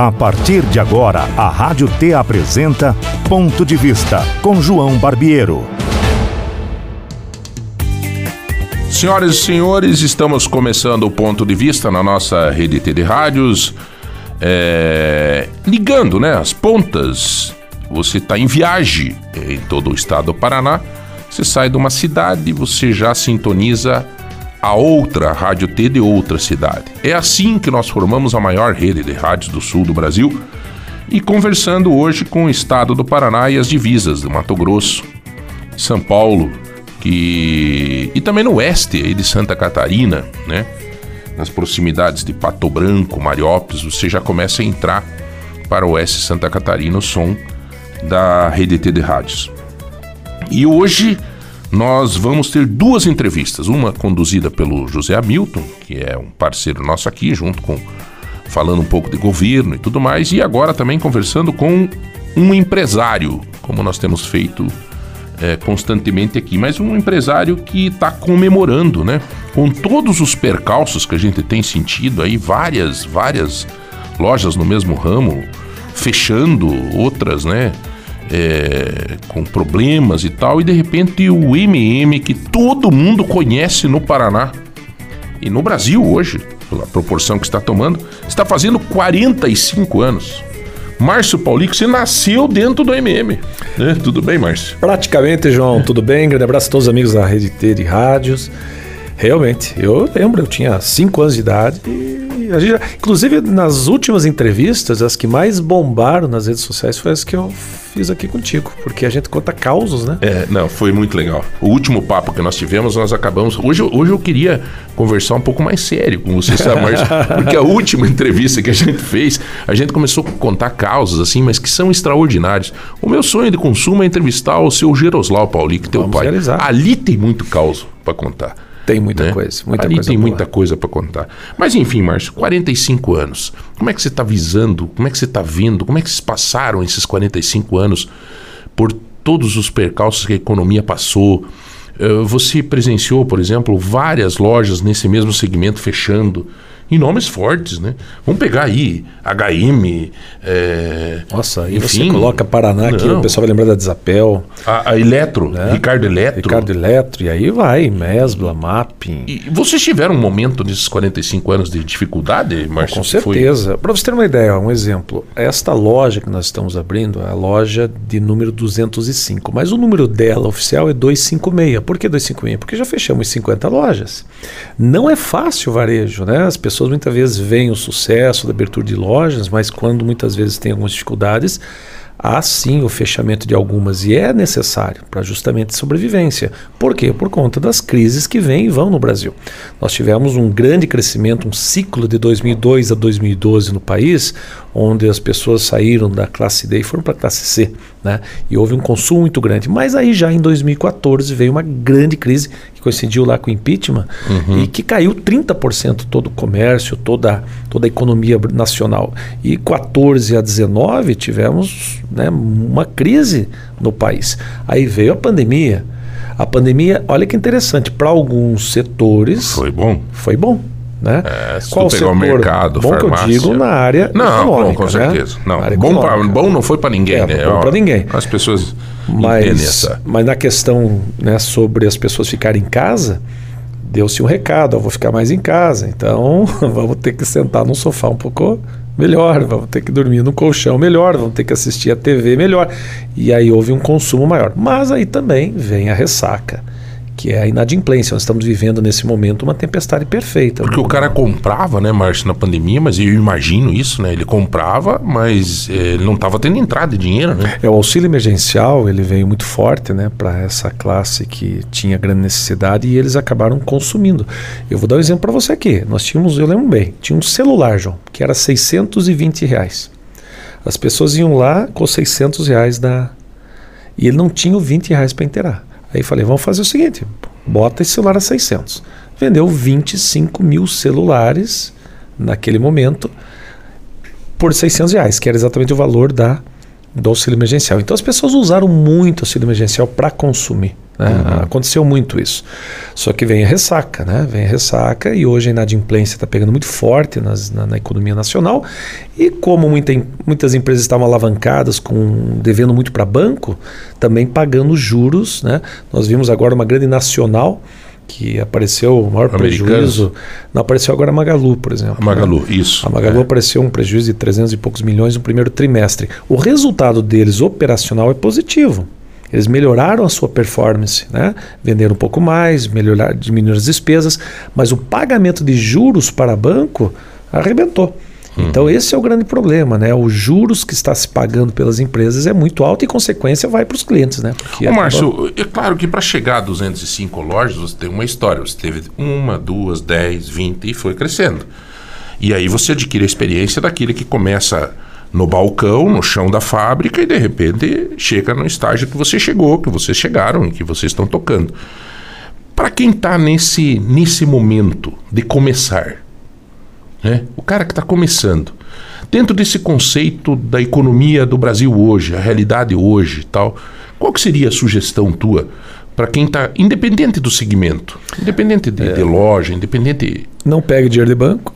A partir de agora, a Rádio T apresenta Ponto de Vista com João Barbiero. Senhoras e senhores, estamos começando o Ponto de Vista na nossa rede T de rádios, é, ligando né, as pontas. Você está em viagem em todo o estado do Paraná, você sai de uma cidade, você já sintoniza a outra Rádio T de outra cidade. É assim que nós formamos a maior rede de rádios do sul do Brasil e conversando hoje com o estado do Paraná e as divisas do Mato Grosso, São Paulo que... e também no oeste de Santa Catarina, né? Nas proximidades de Pato Branco, Mariópolis, você já começa a entrar para o oeste de Santa Catarina o som da Rede T de rádios. E hoje nós vamos ter duas entrevistas, uma conduzida pelo José Hamilton, que é um parceiro nosso aqui, junto com falando um pouco de governo e tudo mais, e agora também conversando com um empresário, como nós temos feito é, constantemente aqui, mas um empresário que está comemorando, né? Com todos os percalços que a gente tem sentido aí, várias, várias lojas no mesmo ramo fechando, outras, né? É, com problemas e tal, e de repente o MM que todo mundo conhece no Paraná e no Brasil hoje, pela proporção que está tomando, está fazendo 45 anos. Márcio Paulico, você nasceu dentro do MM. Né? Tudo bem, Márcio? Praticamente, João, tudo bem? Grande abraço a todos os amigos da Rede T de rádios. Realmente, eu lembro, eu tinha 5 anos de idade e a gente, inclusive, nas últimas entrevistas, as que mais bombaram nas redes sociais foi as que eu fiz aqui contigo, porque a gente conta causos, né? É, não, foi muito legal. O último papo que nós tivemos, nós acabamos. Hoje, hoje eu queria conversar um pouco mais sério com você, Márcio? porque a última entrevista que a gente fez, a gente começou a contar causas, assim, mas que são extraordinários. O meu sonho de consumo é entrevistar o seu Geroslau Pauli, que teu Vamos pai. Realizar. Ali tem muito caos para contar. Tem muita né? coisa. Muita Ali coisa tem boa. muita coisa para contar. Mas enfim, Márcio, 45 anos. Como é que você está visando? Como é que você está vendo? Como é que vocês passaram esses 45 anos por todos os percalços que a economia passou? Eh, você presenciou, por exemplo, várias lojas nesse mesmo segmento fechando em nomes fortes, né? Vamos pegar aí HM. É, Nossa, aí enfim, você coloca Paraná aqui, o pessoal vai lembrar da Desapel. A, a Eletro, né? Ricardo Eletro. Ricardo Eletro, e aí vai, Mesbla, Mapping. E vocês tiveram um momento nesses 45 anos de dificuldade, Marcos? Com certeza. Para você ter uma ideia, um exemplo. Esta loja que nós estamos abrindo é a loja de número 205, mas o número dela oficial é 256. Por que 256? Porque já fechamos 50 lojas. Não é fácil o varejo, né? As pessoas pessoas muitas vezes veem o sucesso da abertura de lojas, mas quando muitas vezes tem algumas dificuldades, há sim o fechamento de algumas e é necessário para justamente sobrevivência. Por quê? Por conta das crises que vêm e vão no Brasil. Nós tivemos um grande crescimento, um ciclo de 2002 a 2012 no país, onde as pessoas saíram da classe D e foram para a classe C, né? E houve um consumo muito grande. Mas aí já em 2014 veio uma grande crise que coincidiu lá com o impeachment uhum. e que caiu 30% todo o comércio, toda, toda a economia nacional. E 14 a 19 tivemos né, uma crise no país. Aí veio a pandemia. A pandemia, olha que interessante, para alguns setores. Foi bom. Foi bom. Né? É, se Qual tu pegar o mercado, bom farmácia... que eu digo na área não, bom, com né? certeza. Né? Não, bom, pra, bom não foi para ninguém, é, né? Bom para ninguém. As pessoas mas, essa... mas na questão né, sobre as pessoas ficarem em casa, deu-se um recado, eu vou ficar mais em casa, então vamos ter que sentar num sofá um pouco melhor, vamos ter que dormir no colchão melhor, vamos ter que assistir a TV melhor. E aí houve um consumo maior. Mas aí também vem a ressaca que é a inadimplência. Nós estamos vivendo nesse momento uma tempestade perfeita. Porque o cara comprava, né, Márcio, na pandemia, mas eu imagino isso, né? Ele comprava, mas eh, ele não estava tendo entrada de dinheiro, né? É, o auxílio emergencial, ele veio muito forte, né, para essa classe que tinha grande necessidade e eles acabaram consumindo. Eu vou dar um exemplo para você aqui. Nós tínhamos, eu lembro bem, tinha um celular, João, que era 620 reais. As pessoas iam lá com 600 reais da... E ele não tinha 20 reais para inteirar. Aí falei, vamos fazer o seguinte, bota esse celular a 600. Vendeu 25 mil celulares naquele momento por 600 reais, que era exatamente o valor da, do auxílio emergencial. Então as pessoas usaram muito o auxílio emergencial para consumir. Né? Uhum. Aconteceu muito isso. Só que vem a ressaca, né? Vem a ressaca e hoje a inadimplência está pegando muito forte nas, na, na, economia nacional. E como muita, muitas empresas estavam alavancadas, com devendo muito para banco, também pagando juros. Né? Nós vimos agora uma grande nacional que apareceu o maior prejuízo. Não apareceu agora a Magalu, por exemplo. A Magalu, né? isso. A Magalu é. apareceu um prejuízo de 300 e poucos milhões no primeiro trimestre. O resultado deles operacional é positivo. Eles melhoraram a sua performance, né? venderam um pouco mais, melhorar, diminuíram as despesas, mas o pagamento de juros para banco arrebentou. Uhum. Então esse é o grande problema, né? Os juros que está se pagando pelas empresas é muito alto e consequência vai para os clientes, né? Porque Ô, Márcio, é claro que para chegar a 205 lojas você tem uma história. Você teve uma, duas, dez, vinte e foi crescendo. E aí você adquire a experiência daquele que começa no balcão, no chão da fábrica e de repente chega no estágio que você chegou, que vocês chegaram e que vocês estão tocando. Para quem está nesse, nesse momento de começar, né? o cara que está começando, dentro desse conceito da economia do Brasil hoje, a realidade hoje tal, qual que seria a sugestão tua para quem está independente do segmento, independente de, é. de, loja, independente. Não pegue dinheiro de banco.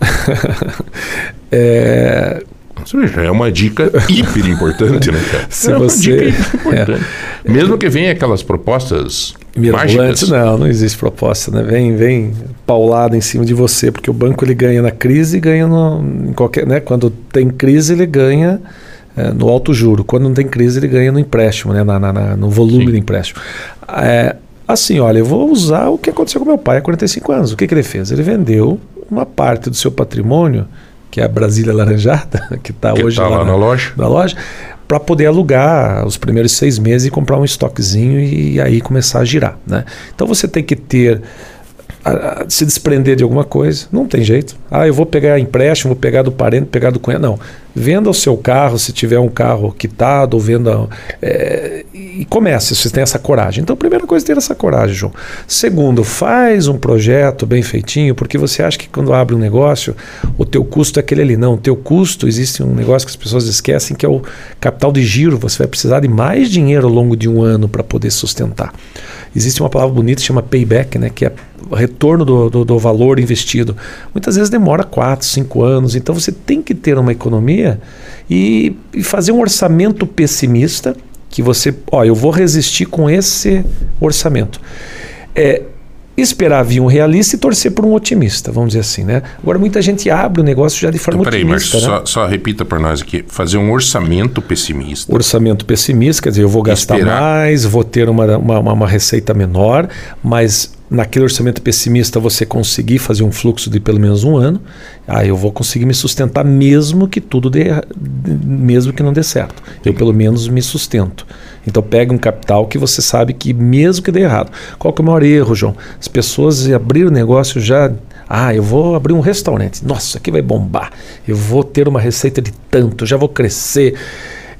é, isso já é uma dica hiper importante, né, cara? Se é você... uma dica importante. É. Mesmo que venha aquelas propostas mágicas. Não, não existe proposta, né? Vem, vem paulada em cima de você, porque o banco ele ganha na crise e ganha no, em qualquer, né? Quando tem crise ele ganha é, no alto juro. Quando não tem crise ele ganha no empréstimo, né? Na, na, na no volume Sim. do empréstimo. É, assim, olha, eu vou usar o que aconteceu com meu pai há 45 anos. O que, que ele fez? Ele vendeu uma parte do seu patrimônio que é a Brasília Laranjada, que está hoje tá lá, lá, na, loja, na loja para poder alugar os primeiros seis meses e comprar um estoquezinho e aí começar a girar. Né? Então você tem que ter a, a, se desprender de alguma coisa, não tem jeito. Ah, eu vou pegar empréstimo, vou pegar do parente, pegar do cunhado. Não. Venda o seu carro, se tiver um carro quitado, ou venda. É, e comece, se você tem essa coragem. Então, a primeira coisa é ter essa coragem, João. Segundo, faz um projeto bem feitinho, porque você acha que quando abre um negócio, o teu custo é aquele ali. Não, o teu custo, existe um negócio que as pessoas esquecem, que é o capital de giro. Você vai precisar de mais dinheiro ao longo de um ano para poder sustentar. Existe uma palavra bonita que chama payback, né, que é retorno do, do, do valor investido. Muitas vezes demora 4, 5 anos. Então, você tem que ter uma economia e, e fazer um orçamento pessimista que você, ó, eu vou resistir com esse orçamento. É, esperar vir um realista e torcer por um otimista, vamos dizer assim, né? Agora muita gente abre o negócio já de forma então, peraí, otimista. Peraí, né? só, só, repita para nós aqui, fazer um orçamento pessimista. Orçamento pessimista, quer dizer, eu vou gastar esperar. mais, vou ter uma, uma, uma receita menor, mas naquele orçamento pessimista você conseguir fazer um fluxo de pelo menos um ano, aí eu vou conseguir me sustentar mesmo que tudo dê, mesmo que não dê certo. Eu pelo menos me sustento. Então pega um capital que você sabe que mesmo que dê errado. Qual que é o maior erro, João? As pessoas abriram o negócio já ah, eu vou abrir um restaurante. Nossa, aqui vai bombar. Eu vou ter uma receita de tanto, já vou crescer.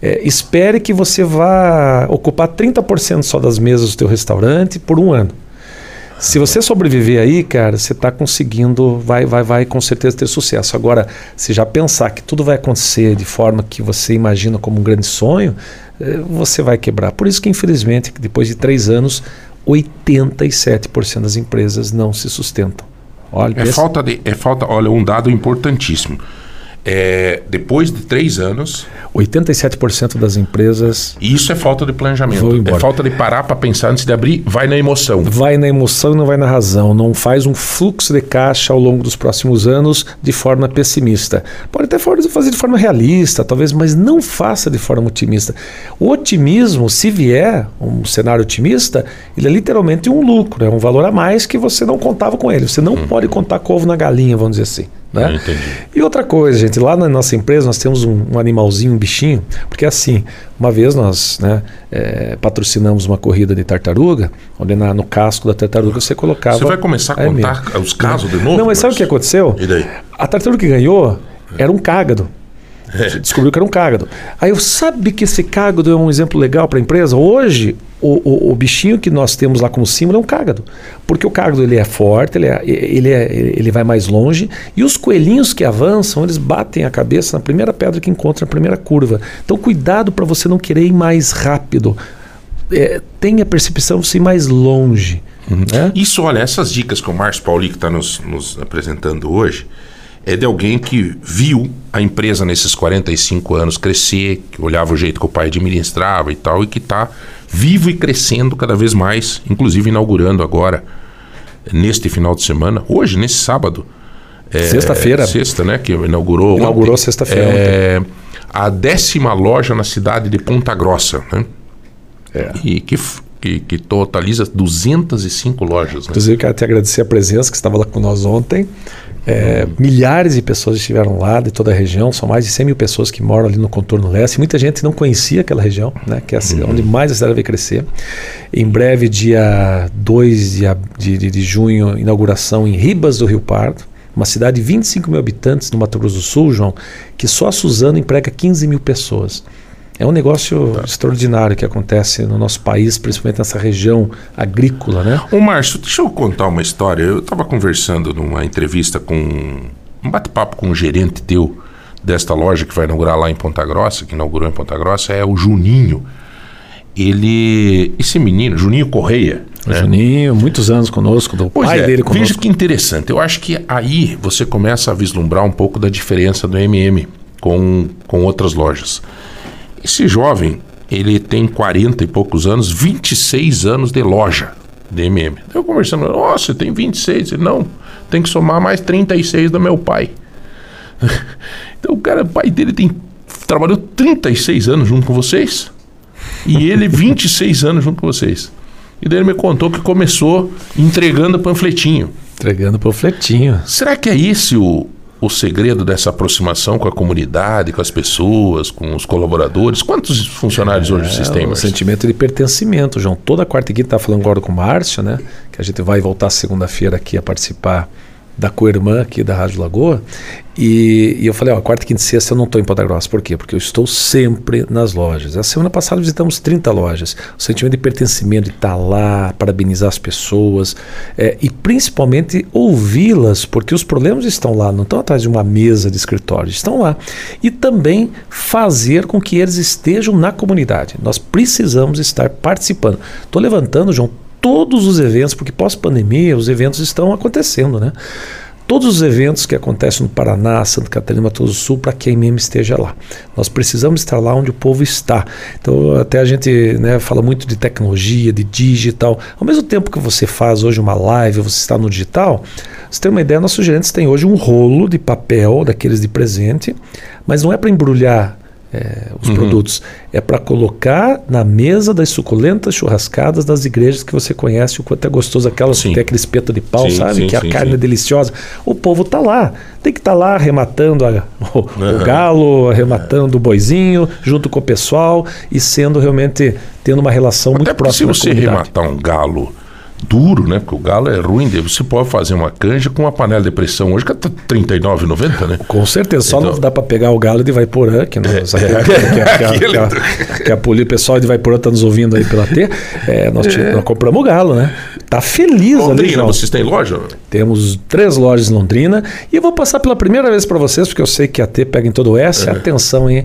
É, espere que você vá ocupar 30% só das mesas do teu restaurante por um ano. Se você sobreviver aí, cara, você está conseguindo, vai, vai, vai com certeza ter sucesso. Agora, se já pensar que tudo vai acontecer de forma que você imagina como um grande sonho, eh, você vai quebrar. Por isso que, infelizmente, depois de três anos, 87% das empresas não se sustentam. Olha, é, falta de, é falta, olha, um dado importantíssimo. É, depois de três anos. 87% das empresas. Isso é falta de planejamento. É falta de parar para pensar antes de abrir. Vai na emoção. Vai na emoção e não vai na razão. Não faz um fluxo de caixa ao longo dos próximos anos de forma pessimista. Pode até fazer de forma realista, talvez, mas não faça de forma otimista. O otimismo, se vier um cenário otimista, ele é literalmente um lucro, é um valor a mais que você não contava com ele. Você não hum. pode contar com ovo na galinha, vamos dizer assim. Né? E outra coisa, gente, lá na nossa empresa nós temos um, um animalzinho, um bichinho, porque assim, uma vez nós né, é, patrocinamos uma corrida de tartaruga, onde na, no casco da tartaruga você colocava. Você vai começar a é contar mesmo. os casos de novo? Não, mas sabe o que aconteceu? E daí? A tartaruga que ganhou era um cágado. É. Descobriu que era um cágado. Aí eu sabe que esse cágado é um exemplo legal para a empresa? Hoje, o, o, o, bichinho que nós temos lá como símbolo é um cágado. Porque o cágado ele é forte, ele, é, ele, é, ele vai mais longe. E os coelhinhos que avançam, eles batem a cabeça na primeira pedra que encontra na primeira curva. Então, cuidado para você não querer ir mais rápido é, tem a percepção de ir mais longe. Uhum. Né? Isso, olha, essas dicas que o Márcio Pauli está nos, nos apresentando hoje é de alguém que viu a empresa nesses 45 anos crescer, que olhava o jeito que o pai administrava e tal, e que está vivo e crescendo cada vez mais, inclusive inaugurando agora, neste final de semana, hoje, nesse sábado. É, sexta-feira. Sexta, né? Que inaugurou. Inaugurou sexta-feira. É, a décima loja na cidade de Ponta Grossa, né? É. E que que, que totaliza 205 lojas. Né? Inclusive, quero te agradecer a presença que estava lá com nós ontem. É, milhares de pessoas estiveram lá de toda a região, são mais de 100 mil pessoas que moram ali no contorno leste. Muita gente não conhecia aquela região, né, que é uhum. onde mais a cidade vai crescer. Em breve, dia 2 de, de, de junho, inauguração em Ribas do Rio Pardo, uma cidade de 25 mil habitantes no Mato Grosso do Sul, João, que só a Suzano emprega 15 mil pessoas. É um negócio tá. extraordinário que acontece no nosso país, principalmente nessa região agrícola, né? Ô Márcio, deixa eu contar uma história. Eu estava conversando numa entrevista com um bate-papo com um gerente teu desta loja que vai inaugurar lá em Ponta Grossa, que inaugurou em Ponta Grossa, é o Juninho. Ele, esse menino, Juninho Correia, né? Juninho, muitos anos conosco, do pois pai é, dele conosco. Veja que interessante. Eu acho que aí você começa a vislumbrar um pouco da diferença do MM com, com outras lojas. Esse jovem, ele tem 40 e poucos anos, 26 anos de loja de MM. Eu conversando, nossa, você tem 26? Ele, não, tem que somar mais 36 do meu pai. então o cara, o pai dele tem trabalhou 36 anos junto com vocês e ele 26 anos junto com vocês. E daí ele me contou que começou entregando panfletinho. Entregando panfletinho. Será que é esse o, o segredo dessa aproximação com a comunidade, com as pessoas, com os colaboradores? Quantos funcionários é, hoje vocês têm? O sentimento de pertencimento, João. Toda quarta e quinta está falando agora com o Márcio, né? Que a gente vai voltar segunda-feira aqui a participar da co-irmã aqui da Rádio Lagoa. E, e eu falei, ó, quarta, quinta e sexta eu não estou em Ponta Grossa. Por quê? Porque eu estou sempre nas lojas. A semana passada visitamos 30 lojas. O sentimento de pertencimento, de estar tá lá, parabenizar as pessoas é, e principalmente ouvi-las, porque os problemas estão lá, não estão atrás de uma mesa de escritório, estão lá. E também fazer com que eles estejam na comunidade. Nós precisamos estar participando. Estou levantando, João, todos os eventos, porque pós-pandemia os eventos estão acontecendo, né? Todos os eventos que acontecem no Paraná, Santa Catarina, Mato do Sul, para que a IMEM esteja lá. Nós precisamos estar lá onde o povo está. Então, até a gente né, fala muito de tecnologia, de digital. Ao mesmo tempo que você faz hoje uma live, você está no digital, você tem uma ideia, nossos gerentes têm hoje um rolo de papel, daqueles de presente, mas não é para embrulhar é, os uhum. produtos. É para colocar na mesa das suculentas churrascadas das igrejas que você conhece, o quanto é gostoso aquelas que tem aquele espeto de pau, sim, sabe? Sim, que a carne é deliciosa. O povo tá lá. Tem que estar tá lá arrematando a, o, uhum. o, galo, arrematando o boizinho, junto com o pessoal e sendo realmente tendo uma relação Até muito próxima. Se você arrematar um galo duro, né? Porque o galo é ruim. Você pode fazer uma canja com uma panela de pressão hoje que é R$ 39,90, né? Com certeza. Só então, não dá para pegar o galo de Vaiporã, que, nós, é, é, que, a, o pessoal de Vaiporã está nos ouvindo aí pela T. É, nós, é. nós, compramos o galo, né? Tá feliz Londrina, ali, João. vocês têm loja? Temos três lojas em Londrina. E eu vou passar pela primeira vez para vocês, porque eu sei que a T pega em todo o S. Atenção, hein?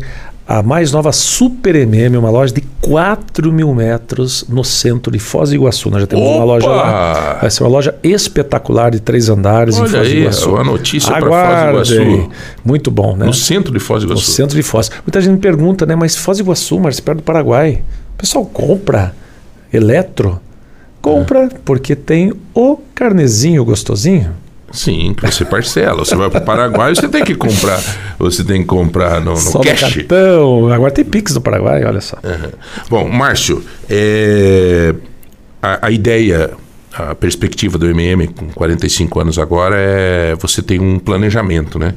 A mais nova Super MM, uma loja de 4 mil metros no centro de Foz do Iguaçu. Nós já temos Opa! uma loja lá. Vai ser uma loja espetacular de três andares Olha em Foz do Iguaçu. Olha a notícia para Foz do Iguaçu. Muito bom, né? No centro de Foz do Iguaçu. No centro de Foz. Muita gente me pergunta, né? Mas Foz do Iguaçu, mas perto do Paraguai. O pessoal compra eletro? Compra, é. porque tem o carnezinho gostosinho. Sim, que você parcela. Você vai para o Paraguai, você tem que comprar. Você tem que comprar no, no só cash. No cartão. Agora tem Pix do Paraguai, olha só. Uhum. Bom, Márcio, é, a, a, ideia, a perspectiva do MM com 45 anos agora é você tem um planejamento, né?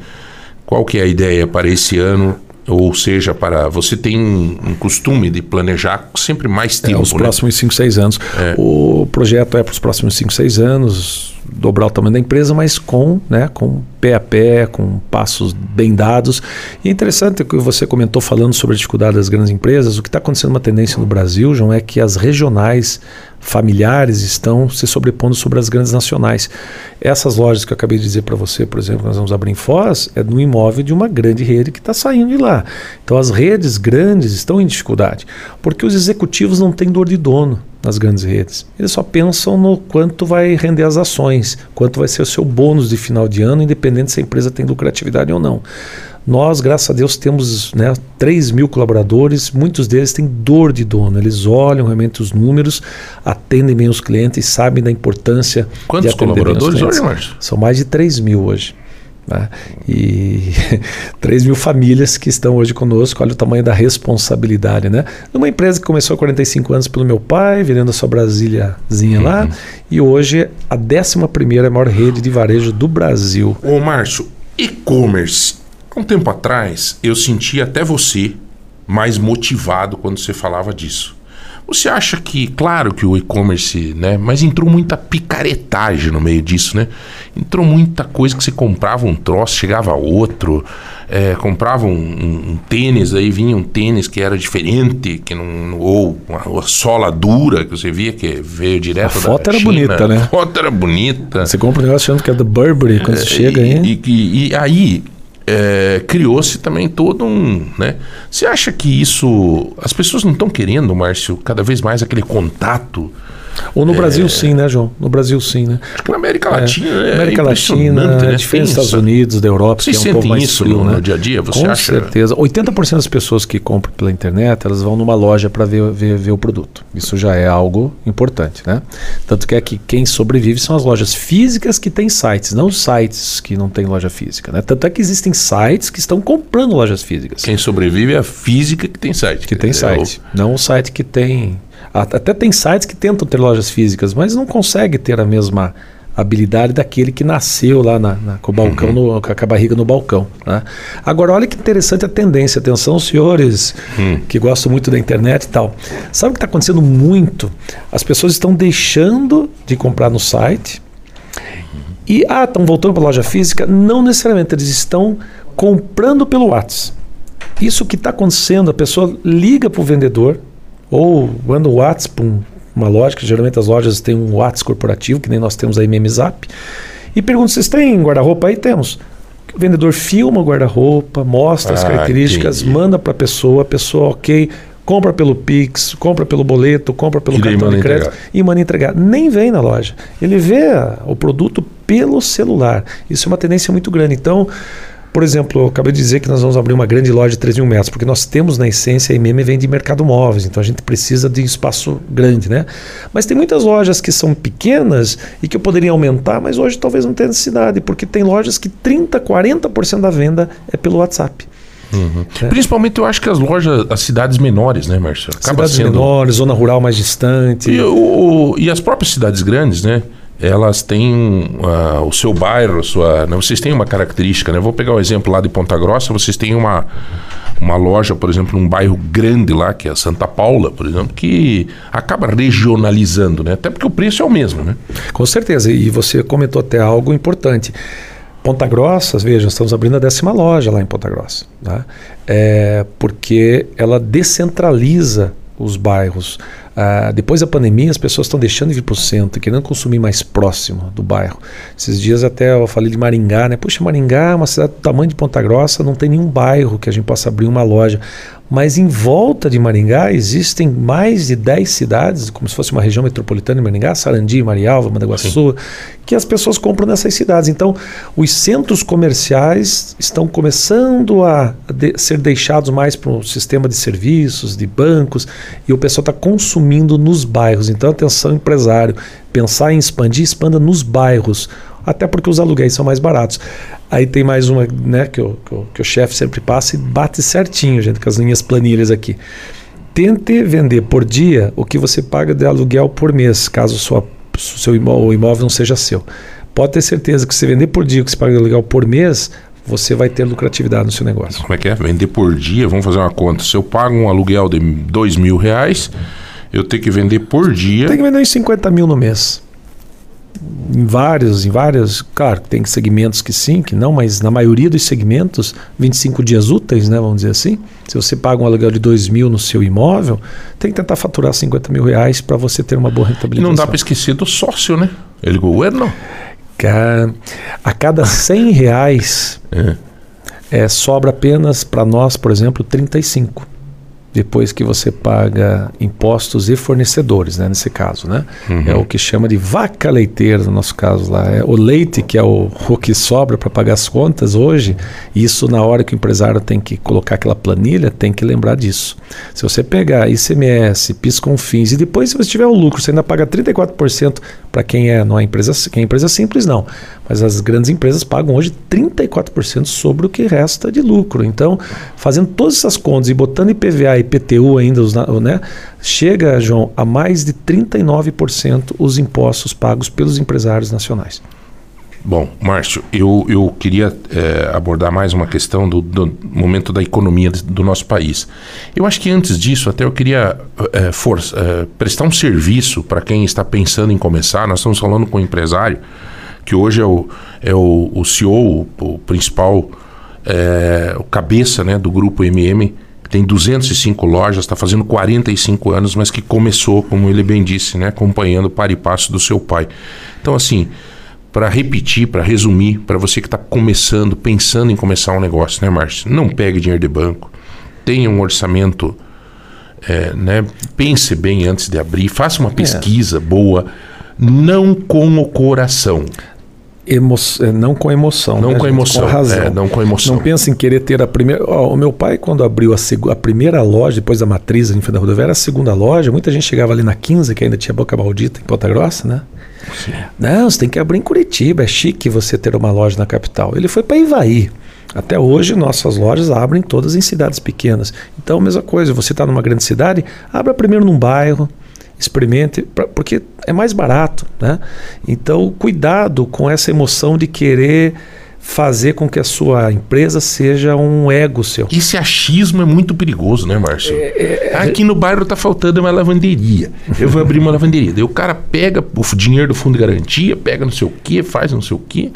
Qual que é a ideia para esse ano? Ou seja, para você tem um costume de planejar sempre mais tempo. É, os né? próximos 5, 6 anos. É. O projeto é para os próximos 5, 6 anos dobrar o tamanho da empresa, mas com, né, com pé a pé, com passos bem dados. E é interessante que você comentou falando sobre a dificuldade das grandes empresas. O que está acontecendo uma tendência no Brasil, João, é que as regionais familiares estão se sobrepondo sobre as grandes nacionais. Essas lojas que eu acabei de dizer para você, por exemplo, que nós vamos abrir em Foz, é no imóvel de uma grande rede que está saindo de lá. Então as redes grandes estão em dificuldade, porque os executivos não têm dor de dono nas grandes redes. Eles só pensam no quanto vai render as ações, quanto vai ser o seu bônus de final de ano, independente se a empresa tem lucratividade ou não. Nós, graças a Deus, temos né, 3 mil colaboradores, muitos deles têm dor de dono, eles olham realmente os números, atendem bem os clientes, sabem da importância Quantos colaboradores hoje, Márcio? São mais de 3 mil hoje. Né? E 3 mil famílias que estão hoje conosco, olha o tamanho da responsabilidade. Né? Numa empresa que começou há 45 anos pelo meu pai, vendendo a sua Brasíliazinha Uhum. lá, e hoje a 11 maior rede de varejo do Brasil. Ô, Márcio, e-commerce. Há um tempo atrás, eu senti até você mais motivado quando você falava disso. Você acha que, claro que o e-commerce, né? Mas entrou muita picaretagem no meio disso, né? Entrou muita coisa que você comprava um troço, chegava outro. é, comprava um, um- um tênis, aí vinha um tênis que era diferente, que não, ou uma, uma sola dura, que você via que veio direto A foto da era China. bonita, né? A foto era bonita. Você compra um negócio achando que é do Burberry quando você chega É, e, aí. e, e- e aí é, criou-se também todo um. Né? Você acha que isso. As pessoas não estão querendo, Márcio, cada vez mais aquele contato? Ou no Brasil sim, né, João? No Brasil sim, né? Acho que na América Latina é América Latina, né? diferente dos Estados Unidos, da Europa, Vocês que é um pouco mais isso frio, no- né? no dia a dia? Você Com acha- certeza. 80% das pessoas que compram pela internet, elas vão numa loja para ver, ver, ver o produto. Isso já é algo importante, né? Tanto que é que quem sobrevive são as lojas físicas que têm sites, não os sites que não têm loja física, né? Tanto é que existem sites que estão comprando lojas físicas. Quem sobrevive é a física que tem site. Que tem É o- site. Não o site que tem. Até tem sites que tentam ter lojas físicas, mas não consegue ter a mesma habilidade daquele que nasceu lá na, na- com o balcão, Uhum. no- com a barriga no balcão. né? Agora, olha que interessante a tendência. Atenção, senhores Hum. que gostam muito da internet e tal. Sabe o que está acontecendo muito? As pessoas estão deixando de comprar no site e, ah, estão voltando para a loja física? Não necessariamente, eles estão comprando pelo WhatsApp. Isso que está acontecendo, a pessoa liga para o vendedor ou manda o WhatsApp para um- uma loja, que geralmente as lojas têm um WhatsApp corporativo, que nem nós temos aí MMZap, e pergunta: vocês têm guarda-roupa aí? Temos. O vendedor filma o guarda-roupa, mostra as Ah, características, entendi. manda para a pessoa, a pessoa, ok, compra pelo Pix, compra pelo boleto, compra pelo E cartão de crédito entregar. e manda entregar. Nem vem na loja. Ele vê o produto pelo celular. Isso é uma tendência muito grande. Então, por exemplo, eu acabei de dizer que nós vamos abrir uma grande loja de 3 mil metros, porque nós temos na essência a IMM vem de mercado móveis, então a gente precisa de espaço grande, né? Mas tem muitas lojas que são pequenas e que eu poderia aumentar, mas hoje talvez não tenha necessidade, porque tem lojas que 30, 40% da venda é pelo WhatsApp. É. Principalmente eu acho que as lojas, as cidades menores, né, Márcio? Acaba Cidades sendo. menores, zona rural mais distante. E, o- e as próprias cidades grandes, né? Elas têm ah, o seu bairro, sua. né, vocês têm uma característica, né? Vou pegar o exemplo lá de Ponta Grossa, vocês têm uma, uma loja, por exemplo, num bairro grande lá, que é Santa Paula, por exemplo, que acaba regionalizando, né? Até porque o preço é o mesmo, né? Com certeza, e você comentou até algo importante. Ponta Grossa, veja, estamos abrindo a décima loja lá em Ponta Grossa, né? é, porque ela descentraliza os bairros. Ah, depois da pandemia, as pessoas estão deixando de vir para o centro, querendo consumir mais próximo do bairro. Esses dias até eu falei de Maringá, né? Puxa, Maringá é uma cidade do tamanho de Ponta Grossa, não tem nenhum bairro que a gente possa abrir uma loja. Mas em volta de Maringá existem mais de 10 cidades, como se fosse uma região metropolitana de Maringá, Sarandi, Marialva, Mandaguaçu, que as pessoas compram nessas cidades. Então, os centros comerciais estão começando a de- ser deixados mais para o sistema de serviços, de bancos, e o pessoal está consumindo nos bairros. Então, atenção, empresário, pensar em expandir, expanda nos bairros, até porque os aluguéis são mais baratos. Aí tem mais uma né, que, o, que, o, que o chefe sempre passa e bate certinho, gente, com as linhas planilhas aqui. Tente vender por dia o que você paga de aluguel por mês, caso sua, seu imóvel, o imóvel não seja seu. Pode ter certeza que se vender por dia o que você paga de aluguel por mês, você vai ter lucratividade no seu negócio. Como é que é? Vender por dia, vamos fazer uma conta. Se eu pago um aluguel de dois mil reais, eu tenho que vender por dia. Tem que vender uns 50 mil no mês. Em vários, em vários, claro, tem segmentos que sim, que não, mas na maioria dos segmentos, 25 dias úteis, né, vamos dizer assim. Se você paga um aluguel de 2 mil no seu imóvel, tem que tentar faturar 50 mil reais para você ter uma boa rentabilidade. E não dá para esquecer do sócio, né? Ele governo. A cada 100 reais é. É, sobra apenas para nós, por exemplo, 35 depois que você paga impostos e fornecedores, né, nesse caso, né? Uhum. É o que chama de vaca leiteira no nosso caso lá. É o leite que é o, o que sobra para pagar as contas hoje. Isso na hora que o empresário tem que colocar aquela planilha, tem que lembrar disso. Se você pegar ICMS, PIS CONFINS e depois se você tiver o lucro, você ainda paga 34% para quem é não é empresa, quem é empresa simples não. Mas as grandes empresas pagam hoje 34% sobre o que resta de lucro. Então, fazendo todas essas contas e botando IPVA IPTU ainda, né, chega, João, a mais de 39% os impostos pagos pelos empresários nacionais. Bom, Márcio, eu, eu queria é, abordar mais uma questão do, do, momento da economia do nosso país. Eu acho que antes disso, até eu queria é, força, é, prestar um serviço para quem está pensando em começar. Nós estamos falando com um empresário que hoje é o, é o, o CEO, o, o principal, é, o cabeça né, do grupo MM, tem 205 lojas, está fazendo 45 anos, mas que começou, como ele bem disse, né, acompanhando o par e passo do seu pai. Então, assim, para repetir, para resumir, para você que está começando, pensando em começar um negócio, né, Márcio? Não pegue dinheiro de banco, tenha um orçamento, é, né? Pense bem antes de abrir, faça uma é. pesquisa é. boa, não com o coração. Emo é, não com emoção. Não né, com gente? emoção. Com razão. É, não com emoção. Não pensa em querer ter a primeira. Oh, o meu pai, quando abriu a, seg... a primeira loja, depois da matriz em frente da rodoviária, a segunda loja, muita gente chegava ali na 15, que ainda tinha Boca Maldita, em Ponta Grossa, né? Sim. Não, você tem que abrir em Curitiba, é chique você ter uma loja na capital. Ele foi para Ivaí. Até hoje, nossas lojas abrem todas em cidades pequenas. Então, mesma coisa, você está numa grande cidade, abra primeiro num bairro, experimente, pra, porque é mais barato. Né? Então, cuidado com essa emoção de querer fazer com que a sua empresa seja um ego seu. Esse achismo é muito perigoso, né, Márcio? É, é, Aqui no bairro está faltando uma lavanderia. Eu vou abrir uma lavanderia. Daí o cara pega o dinheiro do fundo de garantia, pega não sei o quê, faz não sei o quê.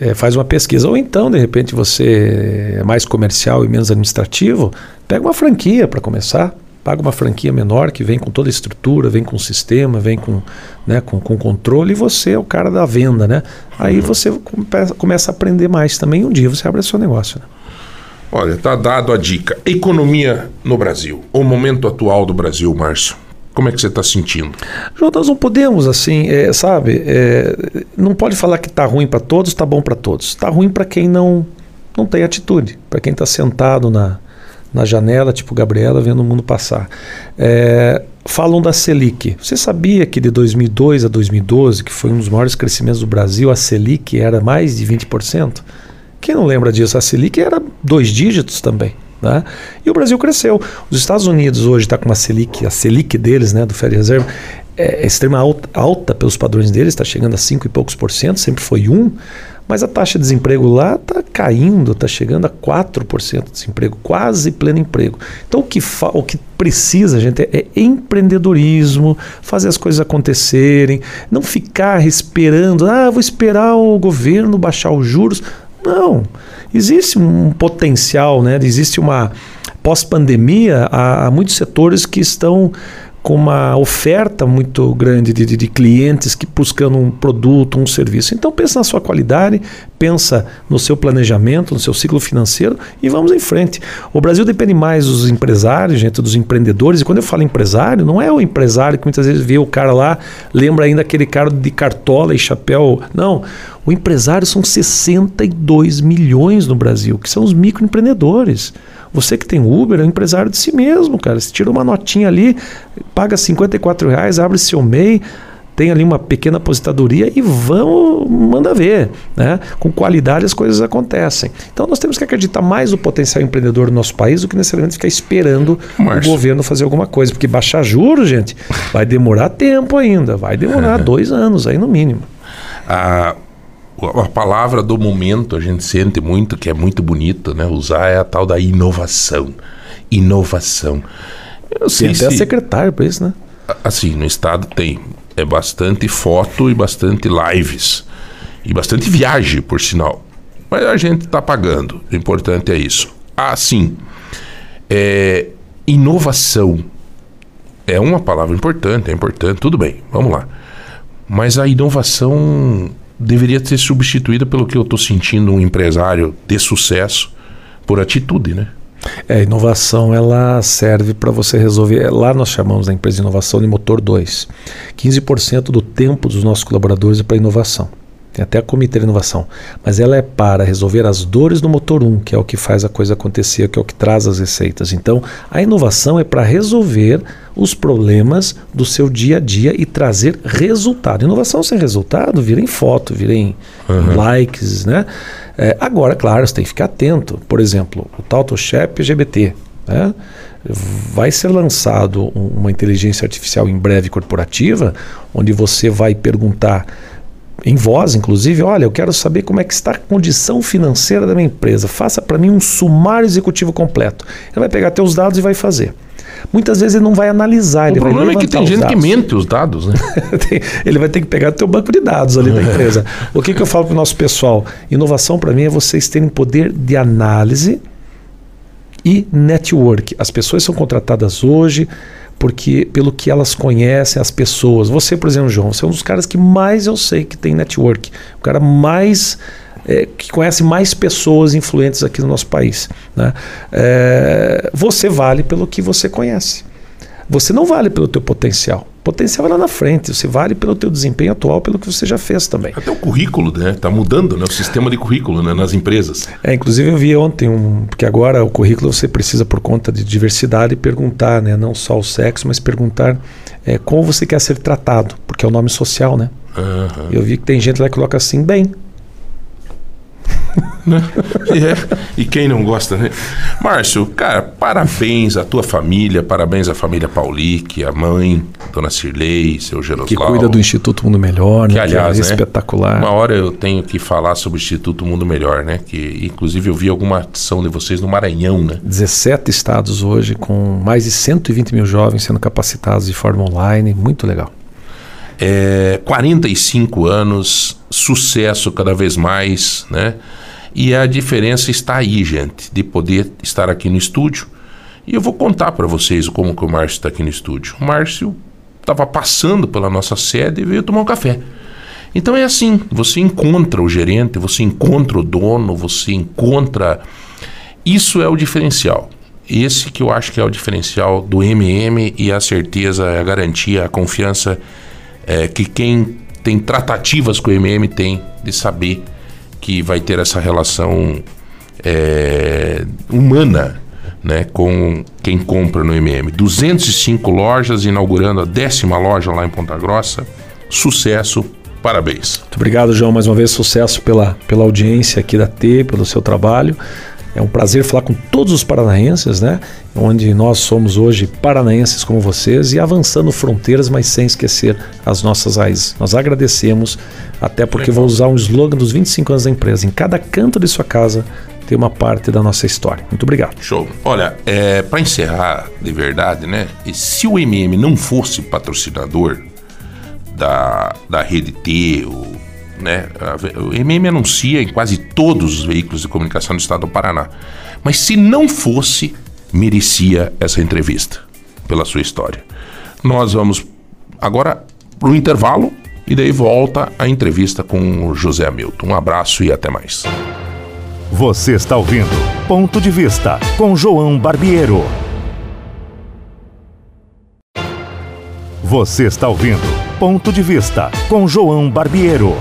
É, faz uma pesquisa. Ou então, de repente, você é mais comercial e menos administrativo, pega uma franquia para começar paga uma franquia menor que vem com toda a estrutura, vem com sistema, vem com, né, com, com controle e você é o cara da venda, né? Aí uhum. você começa a aprender mais também. Um dia você abre o seu negócio. Né? Olha, tá dado a dica. Economia no Brasil. O momento atual do Brasil, Márcio. Como é que você está sentindo? João, nós não podemos, assim, é, sabe? É, não pode falar que está ruim para todos, está bom para todos. Está ruim para quem não, não tem atitude, para quem está sentado na, na janela, tipo Gabriela, vendo o mundo passar. É, falam da Selic. Você sabia que de 2002 a 2012, que foi um dos maiores crescimentos do Brasil, a Selic era mais de 20%? Quem não lembra disso? A Selic era dois dígitos também. Né? E o Brasil cresceu. Os Estados Unidos hoje está com uma Selic, a Selic deles, né, do Fed Reserve, é, é extrema alta, alta pelos padrões deles, está chegando a 5 e poucos por cento, sempre foi 1. Um, mas a taxa de desemprego lá está caindo, está chegando a 4% de desemprego, quase pleno emprego. Então o que, o que precisa, gente, é, é empreendedorismo, fazer as coisas acontecerem, não ficar esperando, ah, vou esperar o governo baixar os juros. Não. Existe um potencial, né? existe uma. Pós-pandemia, há, há muitos setores que estão com uma oferta muito grande de, de, de, clientes que buscando um produto, um serviço. Então pensa na sua qualidade, pensa no seu planejamento, no seu ciclo financeiro e vamos em frente. O Brasil depende mais dos empresários, gente, dos empreendedores. E quando eu falo empresário, não é o empresário que muitas vezes vê o cara lá, lembra ainda aquele cara de cartola e chapéu. Não. O empresário são 62 milhões no Brasil, que são os microempreendedores. Você que tem Uber é um empresário de si mesmo, cara. Você tira uma notinha ali, paga 54 reais, abre seu MEI, tem ali uma pequena aposentadoria e vão, manda ver. Né? Com qualidade as coisas acontecem. Então nós temos que acreditar mais no potencial empreendedor do nosso país do que necessariamente ficar esperando o governo fazer alguma coisa. Porque baixar juros, gente, vai demorar tempo ainda. Vai demorar é. dois anos aí no mínimo. Ah a palavra do momento a gente sente muito que é muito bonito, né? Usar é a tal da inovação. Inovação. Eu sei tem até se... secretário para isso, né? Assim, no estado tem. é bastante foto e bastante lives. E bastante viagem, por sinal. Mas a gente está pagando. O importante é isso. Ah, sim. É, inovação é uma palavra importante, é importante, tudo bem, vamos lá. Mas a inovação deveria ser substituída pelo que eu estou sentindo um empresário de sucesso por atitude, né? É, inovação ela serve para você resolver. Lá nós chamamos a empresa de inovação de motor 2. 15% do tempo dos nossos colaboradores é para inovação. Tem até a comitê de inovação. Mas ela é para resolver as dores do motor 1, que é o que faz a coisa acontecer, que é o que traz as receitas. Então, a inovação é para resolver os problemas do seu dia a dia e trazer resultado. Inovação sem resultado vira em foto, vira em uhum. likes, né? É, agora, claro, você tem que ficar atento. Por exemplo, o TautoShep LGBT. Né? Vai ser lançado uma inteligência artificial em breve corporativa, onde você vai perguntar em voz, inclusive, olha, eu quero saber como é que está a condição financeira da minha empresa. Faça para mim um sumário executivo completo. Ele vai pegar teus dados e vai fazer. Muitas vezes ele não vai analisar. O problema é que tem gente dados. que mente os dados, né? ele vai ter que pegar o teu banco de dados ali da empresa. O que, que eu falo para o nosso pessoal? Inovação para mim é vocês terem poder de análise e network. As pessoas são contratadas hoje porque pelo que elas conhecem as pessoas. Você, por exemplo, João, você é um dos caras que mais eu sei que tem network. O cara mais é, que conhece mais pessoas influentes aqui no nosso país. Né? É, você vale pelo que você conhece. Você não vale pelo teu potencial. Potencial é lá na frente. Você vale pelo teu desempenho atual, pelo que você já fez também. Até o currículo, né? Está mudando, né? O sistema de currículo né? nas empresas. É, inclusive eu vi ontem um, porque agora o currículo você precisa por conta de diversidade perguntar, né? Não só o sexo, mas perguntar é, como você quer ser tratado, porque é o nome social, né? Uhum. Eu vi que tem gente lá que coloca assim, bem. Né? é. E quem não gosta, né? Márcio, cara, parabéns à tua família, parabéns à família Paulique, a mãe, Dona Cirlei, seu Geroslau. Que cuida do Instituto Mundo Melhor, né? Que, aliás, que é né? espetacular. Uma hora eu tenho que falar sobre o Instituto Mundo Melhor, né? Que, inclusive, eu vi alguma ação de vocês no Maranhão, né? 17 estados hoje, com mais de 120 mil jovens sendo capacitados de forma online. Muito legal. É, 45 anos, sucesso cada vez mais, né? E a diferença está aí, gente, de poder estar aqui no estúdio. E eu vou contar para vocês como que o Márcio está aqui no estúdio. O Márcio estava passando pela nossa sede e veio tomar um café. Então é assim, você encontra o gerente, você encontra o dono, você encontra... Isso é o diferencial. Esse que eu acho que é o diferencial do MM e a certeza, a garantia, a confiança é, que quem tem tratativas com o MM tem de saber que vai ter essa relação é, humana né, com quem compra no MM. 205 lojas, inaugurando a décima loja lá em Ponta Grossa. Sucesso, parabéns. Muito obrigado, João. Mais uma vez, sucesso pela, pela audiência aqui da T, pelo seu trabalho. É um prazer falar com todos os paranaenses, né? Onde nós somos hoje paranaenses como vocês e avançando fronteiras, mas sem esquecer as nossas raízes. Nós agradecemos, até porque Legal. vou usar um slogan dos 25 anos da empresa. Em cada canto de sua casa tem uma parte da nossa história. Muito obrigado. Show. Olha, é, para encerrar de verdade, né? Se o MM não fosse patrocinador da, da Rede T, o né? O MM anuncia em quase todos os veículos de comunicação do estado do Paraná. Mas se não fosse, merecia essa entrevista pela sua história. Nós vamos agora para o intervalo e daí volta a entrevista com o José Hamilton. Um abraço e até mais. Você está ouvindo Ponto de Vista com João Barbiero. Você está ouvindo Ponto de Vista com João Barbiero.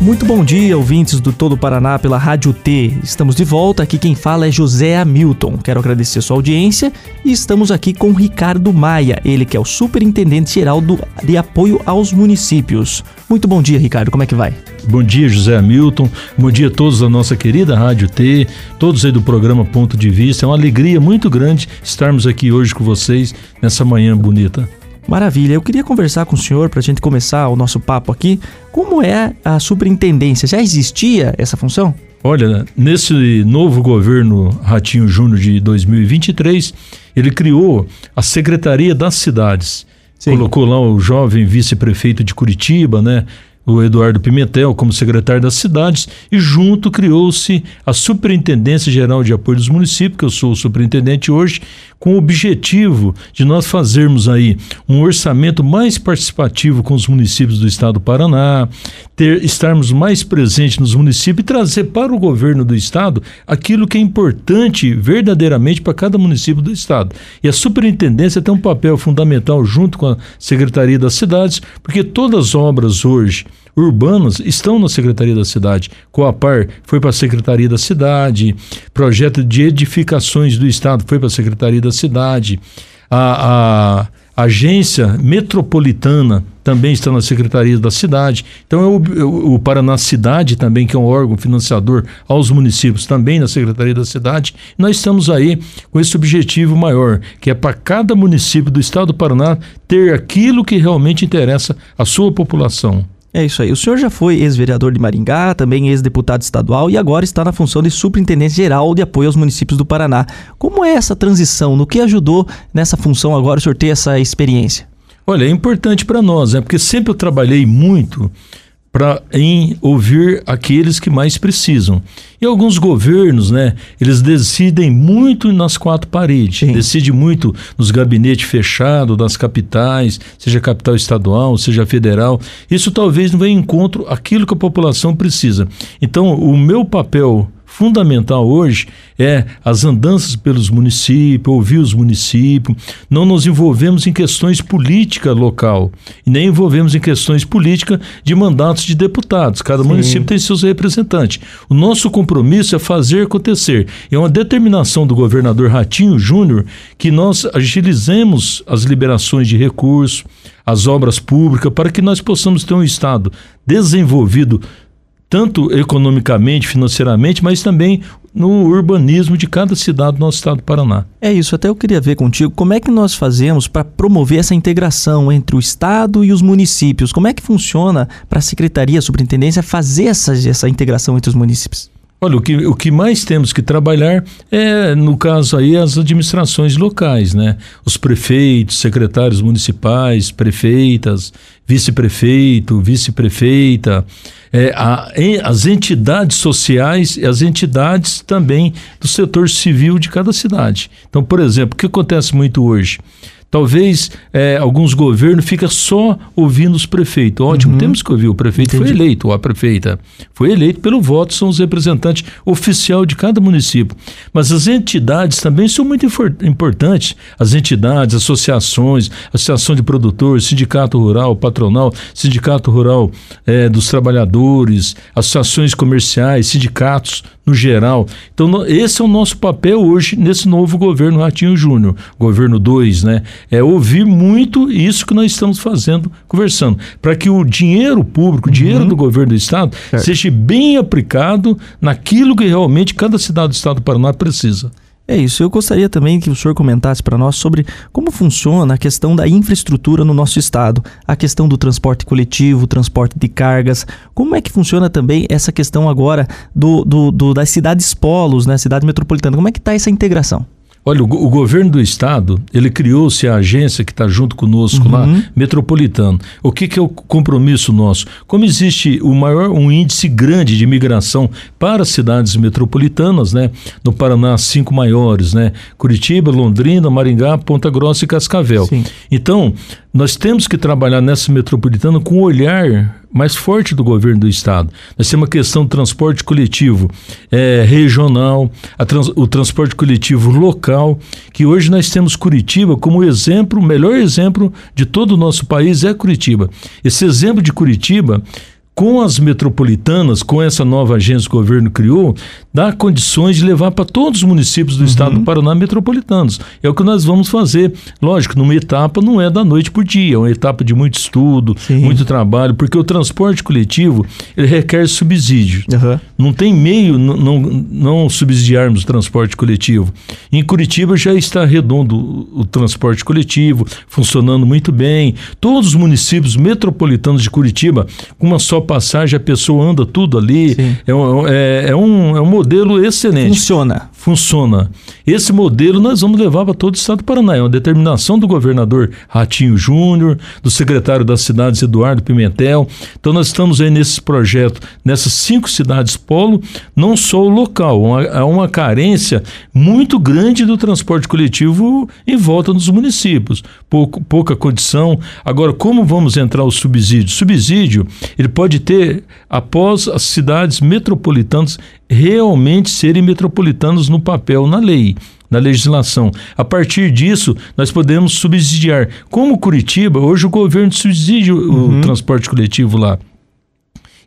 Muito bom dia, ouvintes do Todo Paraná pela Rádio T. Estamos de volta. Aqui quem fala é José Hamilton. Quero agradecer sua audiência e estamos aqui com Ricardo Maia, ele que é o Superintendente Geral de Apoio aos Municípios. Muito bom dia, Ricardo. Como é que vai? Bom dia, José Hamilton. Bom dia a todos da nossa querida Rádio T, todos aí do programa Ponto de Vista. É uma alegria muito grande estarmos aqui hoje com vocês nessa manhã bonita. Maravilha. Eu queria conversar com o senhor para a gente começar o nosso papo aqui. Como é a superintendência? Já existia essa função? Olha, nesse novo governo Ratinho Júnior de 2023, ele criou a Secretaria das Cidades, Sim. colocou lá o jovem vice-prefeito de Curitiba, né? o Eduardo Pimentel como secretário das cidades e junto criou-se a Superintendência Geral de Apoio dos Municípios, que eu sou o superintendente hoje, com o objetivo de nós fazermos aí um orçamento mais participativo com os municípios do estado do Paraná, ter, estarmos mais presentes nos municípios e trazer para o governo do estado aquilo que é importante verdadeiramente para cada município do estado. E a superintendência tem um papel fundamental junto com a Secretaria das Cidades, porque todas as obras hoje urbanas estão na Secretaria da Cidade. Coapar foi para a Secretaria da Cidade, projeto de edificações do Estado foi para a Secretaria da Cidade, a, a agência metropolitana também está na Secretaria da Cidade. Então, é o, o Paraná Cidade também, que é um órgão financiador aos municípios, também na Secretaria da Cidade. Nós estamos aí com esse objetivo maior, que é para cada município do estado do Paraná ter aquilo que realmente interessa à sua população. É isso aí. O senhor já foi ex-vereador de Maringá, também ex-deputado estadual e agora está na função de superintendente geral de apoio aos municípios do Paraná. Como é essa transição? No que ajudou nessa função agora o senhor ter essa experiência? Olha, é importante para nós, né? Porque sempre eu trabalhei muito para em ouvir aqueles que mais precisam. E alguns governos, né, eles decidem muito nas quatro paredes, Sim. decidem muito nos gabinetes fechados das capitais, seja capital estadual, seja federal. Isso talvez não venha em encontro aquilo que a população precisa. Então, o meu papel fundamental hoje é as andanças pelos municípios, ouvir os municípios. Não nos envolvemos em questões política local e nem envolvemos em questões políticas de mandatos de deputados. Cada Sim. município tem seus representantes. O nosso compromisso é fazer acontecer. É uma determinação do governador Ratinho Júnior que nós agilizemos as liberações de recursos, as obras públicas, para que nós possamos ter um Estado desenvolvido tanto economicamente, financeiramente, mas também no urbanismo de cada cidade do nosso estado do Paraná. É isso, até eu queria ver contigo como é que nós fazemos para promover essa integração entre o estado e os municípios. Como é que funciona para a secretaria, a superintendência fazer essa, essa integração entre os municípios? Olha, o que, o que mais temos que trabalhar é, no caso aí, as administrações locais, né? Os prefeitos, secretários municipais, prefeitas, vice-prefeito, vice-prefeita, é, as entidades sociais e as entidades também do setor civil de cada cidade. Então, por exemplo, o que acontece muito hoje? Talvez é, alguns governos ficam só ouvindo os prefeitos. Ótimo, uhum. temos que ouvir. O prefeito Entendi. foi eleito, ou a prefeita foi eleito pelo voto, são os representantes oficial de cada município. Mas as entidades também são muito importantes. As entidades, associações, associação de produtores, sindicato rural, patronal, sindicato rural é, dos trabalhadores, associações comerciais, sindicatos no geral. Então, esse é o nosso papel hoje nesse novo governo Ratinho Júnior, governo 2, né? É ouvir muito isso que nós estamos fazendo, conversando, para que o dinheiro público, o dinheiro uhum. do governo do Estado, certo. seja bem aplicado naquilo que realmente cada cidade do Estado do Paraná precisa. É isso. Eu gostaria também que o senhor comentasse para nós sobre como funciona a questão da infraestrutura no nosso estado, a questão do transporte coletivo, transporte de cargas. Como é que funciona também essa questão agora do, do, do das cidades polos, né, cidade metropolitana? Como é que está essa integração? Olha, o, o, governo do estado, ele criou-se a agência que está junto conosco uhum. lá, metropolitano. O que, que é o compromisso nosso? Como existe o maior, um índice grande de imigração para as cidades metropolitanas, né? No Paraná, as cinco maiores, né? Curitiba, Londrina, Maringá, Ponta Grossa e Cascavel. Sim. Então, nós temos que trabalhar nessa metropolitana com um olhar mais forte do governo do estado. Nós temos a questão do transporte coletivo é, regional, trans, o transporte coletivo local, que hoje nós temos Curitiba como exemplo, o melhor exemplo de todo o nosso país é Curitiba. Esse exemplo de Curitiba com as metropolitanas, com essa nova agência que o governo criou, dá condições de levar para todos os municípios do uhum. estado do Paraná metropolitanos. É o que nós vamos fazer. Lógico, numa etapa não é da noite para o dia, é uma etapa de muito estudo, Sim. muito trabalho, porque o transporte coletivo ele requer subsídio. Uhum. Não tem meio não, não, não subsidiarmos o transporte coletivo. Em Curitiba já está redondo o, o transporte coletivo, funcionando muito bem. Todos os municípios metropolitanos de Curitiba, com uma só passagem, a pessoa anda tudo ali. Sim. É um, é, é um, é um modelo excelente. Funciona. Funciona. Esse modelo nós vamos levar para todo o estado do Paraná. É uma determinação do governador Ratinho Júnior, do secretário das cidades Eduardo Pimentel. Então nós estamos aí nesse projeto, nessas cinco cidades polo, não só o local, há uma carência muito grande do transporte coletivo em volta dos municípios. Pouco, pouca condição. Agora, como vamos entrar o subsídio? Subsídio, ele pode ter após as cidades metropolitanas realmente serem metropolitanos no papel, na lei, na legislação. A partir disso, nós podemos subsidiar. Como Curitiba, hoje o governo subsidia o transporte coletivo lá.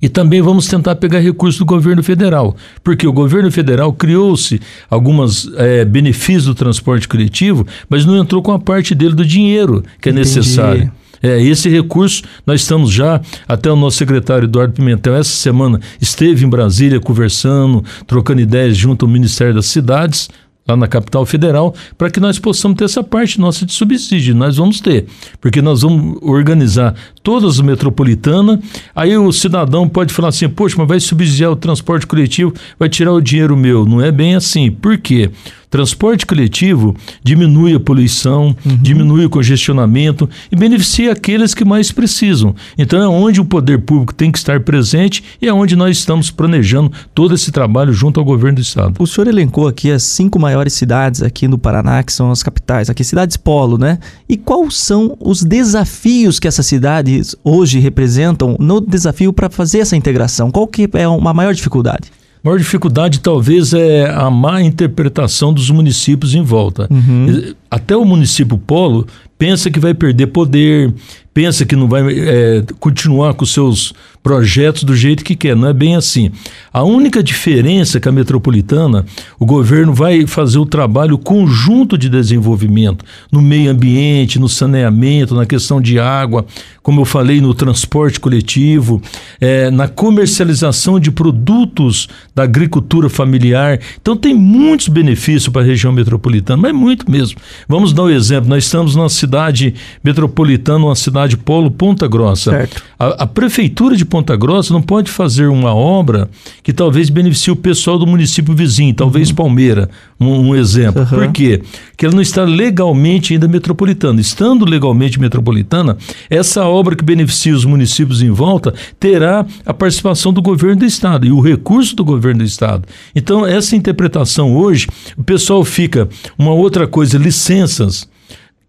E também vamos tentar pegar recursos do governo federal, porque o governo federal criou-se alguns é, benefícios do transporte coletivo, mas não entrou com a parte dele do dinheiro que é Entendi. necessário. É, esse recurso nós estamos já, até o nosso secretário Eduardo Pimentel, essa semana esteve em Brasília conversando, trocando ideias junto ao Ministério das Cidades, lá na capital federal, para que nós possamos ter essa parte nossa de subsídio. Nós vamos ter, porque nós vamos organizar todas as metropolitanas. Aí o cidadão pode falar assim: poxa, mas vai subsidiar o transporte coletivo, vai tirar o dinheiro meu. Não é bem assim. Por quê? Transporte coletivo diminui a poluição, diminui o congestionamento e beneficia aqueles que mais precisam. Então é onde o poder público tem que estar presente e é onde nós estamos planejando todo esse trabalho junto ao governo do estado. O senhor elencou aqui as cinco maiores cidades aqui no Paraná, que são as capitais, aqui cidades polo, né? E quais são os desafios que essas cidades hoje representam no desafio para fazer essa integração? Qual que é uma maior dificuldade? A maior dificuldade talvez é a má interpretação dos municípios em volta. Até o município polo pensa que vai perder poder, pensa que não vai é, continuar com seus projetos do jeito que quer. Não é bem assim. A única diferença é que a metropolitana, o governo vai fazer o trabalho conjunto de desenvolvimento no meio ambiente, no saneamento, na questão de água, como eu falei, no transporte coletivo, é, na comercialização de produtos da agricultura familiar. Então tem muitos benefícios para a região metropolitana, mas muito mesmo. Vamos dar um exemplo. Nós estamos numa cidade metropolitana, uma cidade polo Ponta Grossa. A, a prefeitura de Ponta Grossa não pode fazer uma obra que talvez beneficie o pessoal do município vizinho, talvez Palmeira, um, um exemplo. Uhum. Por quê? Porque ela não está legalmente ainda metropolitana. Estando legalmente metropolitana, essa obra que beneficia os municípios em volta terá a participação do governo do estado e o recurso do governo do estado. Então, essa interpretação hoje, o pessoal fica uma outra coisa, licenças.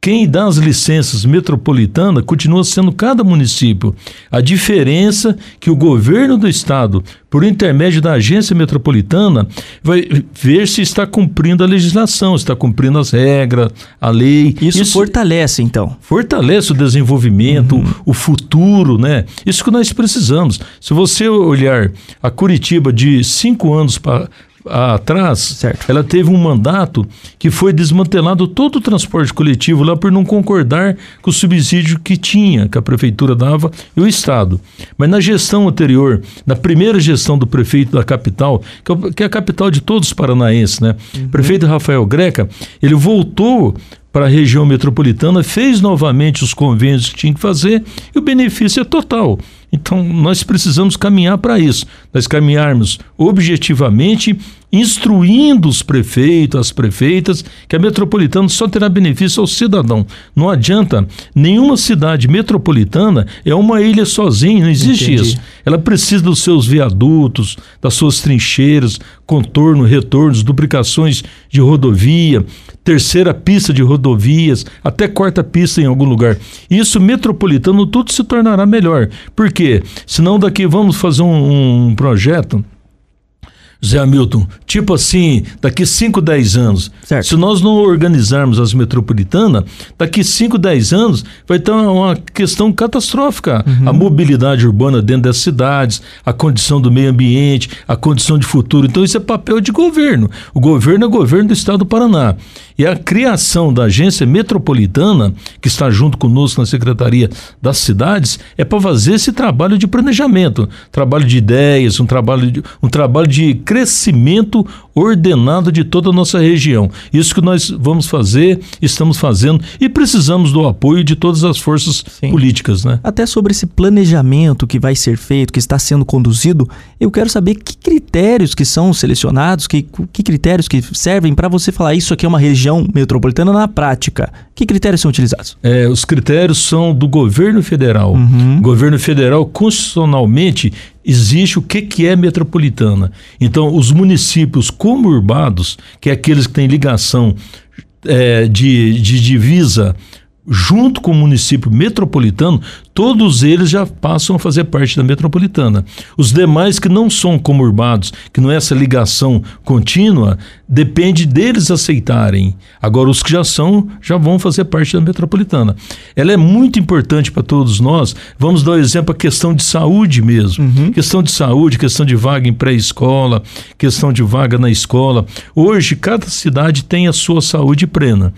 Quem dá as licenças metropolitanas continua sendo cada município. A diferença que o governo do estado, por intermédio da agência metropolitana, vai ver se está cumprindo a legislação, está cumprindo as regras, a lei. Isso, fortalece, então. fortalece o desenvolvimento, o futuro, né? Isso que nós precisamos. Se você olhar a Curitiba de cinco anos para atrás, Certo. ela teve um mandato que foi desmantelado todo o transporte coletivo lá por não concordar com o subsídio que tinha, que a prefeitura dava e o Estado. Mas na gestão anterior, na primeira gestão do prefeito da capital, que é é a capital de todos os paranaenses, né? O prefeito Rafael Greca, ele voltou para a região metropolitana, fez novamente os convênios que tinha que fazer e o benefício é total. Então, nós precisamos caminhar para isso. Nós caminharmos objetivamente, instruindo os prefeitos, as prefeitas, que a metropolitana só terá benefício ao cidadão. Não adianta, nenhuma cidade metropolitana é uma ilha sozinha, não existe Entendi. isso. Ela precisa dos seus viadutos, das suas trincheiras, contorno, retornos, duplicações de rodovia, terceira pista de rodovias, até quarta pista em algum lugar. Isso metropolitano tudo se tornará melhor. Por quê? Senão daqui vamos fazer um, um projeto Zé Hamilton, tipo assim, daqui 5, 10 anos, Certo. se nós não organizarmos as metropolitanas, daqui 5, 10 anos vai ter uma, questão catastrófica. A mobilidade urbana dentro das cidades, a condição do meio ambiente, a condição de futuro. Então isso é papel de governo. O governo é o governo do estado do Paraná. E a criação da agência metropolitana, que está junto conosco na Secretaria das Cidades, é para fazer esse trabalho de planejamento, trabalho de ideias, um trabalho de, um trabalho de crescimento ordenado de toda a nossa região. Isso que nós vamos fazer, estamos fazendo e precisamos do apoio de todas as forças Sim. políticas, né? Até sobre esse planejamento que vai ser feito, que está sendo conduzido, eu quero saber que critérios que são selecionados, que, que critérios que servem para você falar isso aqui é uma região metropolitana na prática. Que critérios são utilizados? É, os critérios são do governo federal. Uhum. O governo federal, constitucionalmente, existe o que, que é metropolitana. Então, os municípios comurbados, que é aqueles que têm ligação é, de, de divisa junto com o município metropolitano, todos eles já passam a fazer parte da metropolitana. Os demais que não são comurbados, que não é essa ligação contínua, depende deles aceitarem. Agora, os que já são, já vão fazer parte da metropolitana. Ela é muito importante para todos nós. Vamos dar um exemplo a questão de saúde mesmo. Uhum. Questão de saúde, questão de vaga em pré-escola, questão de vaga na escola. Hoje, cada cidade tem a sua saúde plena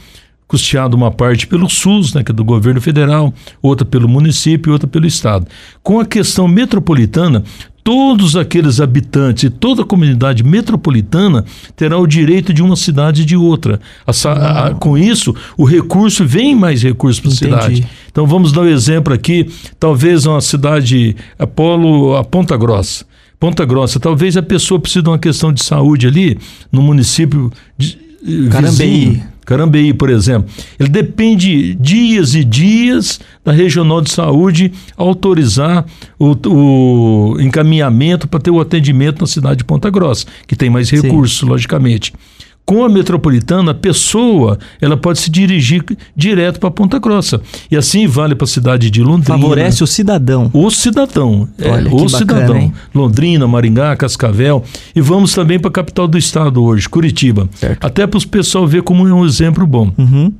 custeado uma parte pelo SUS, né, que é do governo federal, outra pelo município e outra pelo estado. Com a questão metropolitana, todos aqueles habitantes e toda a comunidade metropolitana terá o direito de uma cidade e de outra. A, a, com isso, o recurso vem mais recursos para a cidade. Então vamos dar um exemplo aqui, talvez uma cidade Apolo, a Ponta Grossa. Ponta Grossa, talvez a pessoa precise de uma questão de saúde ali no município de, Carambeí. Carambeí, por exemplo, ele depende dias e dias da Regional de Saúde autorizar o, o encaminhamento para ter o atendimento na cidade de Ponta Grossa, que tem mais recursos, logicamente. Com a metropolitana, a pessoa ela pode se dirigir direto para Ponta Grossa. E assim vale para a cidade de Londrina. Favorece o cidadão. O cidadão. É, Olha, é, o cidadão. Bacana, Londrina, Maringá, Cascavel. E vamos também para a capital do estado hoje, Curitiba. Certo. Até para o pessoal ver como é um exemplo bom. Uhum.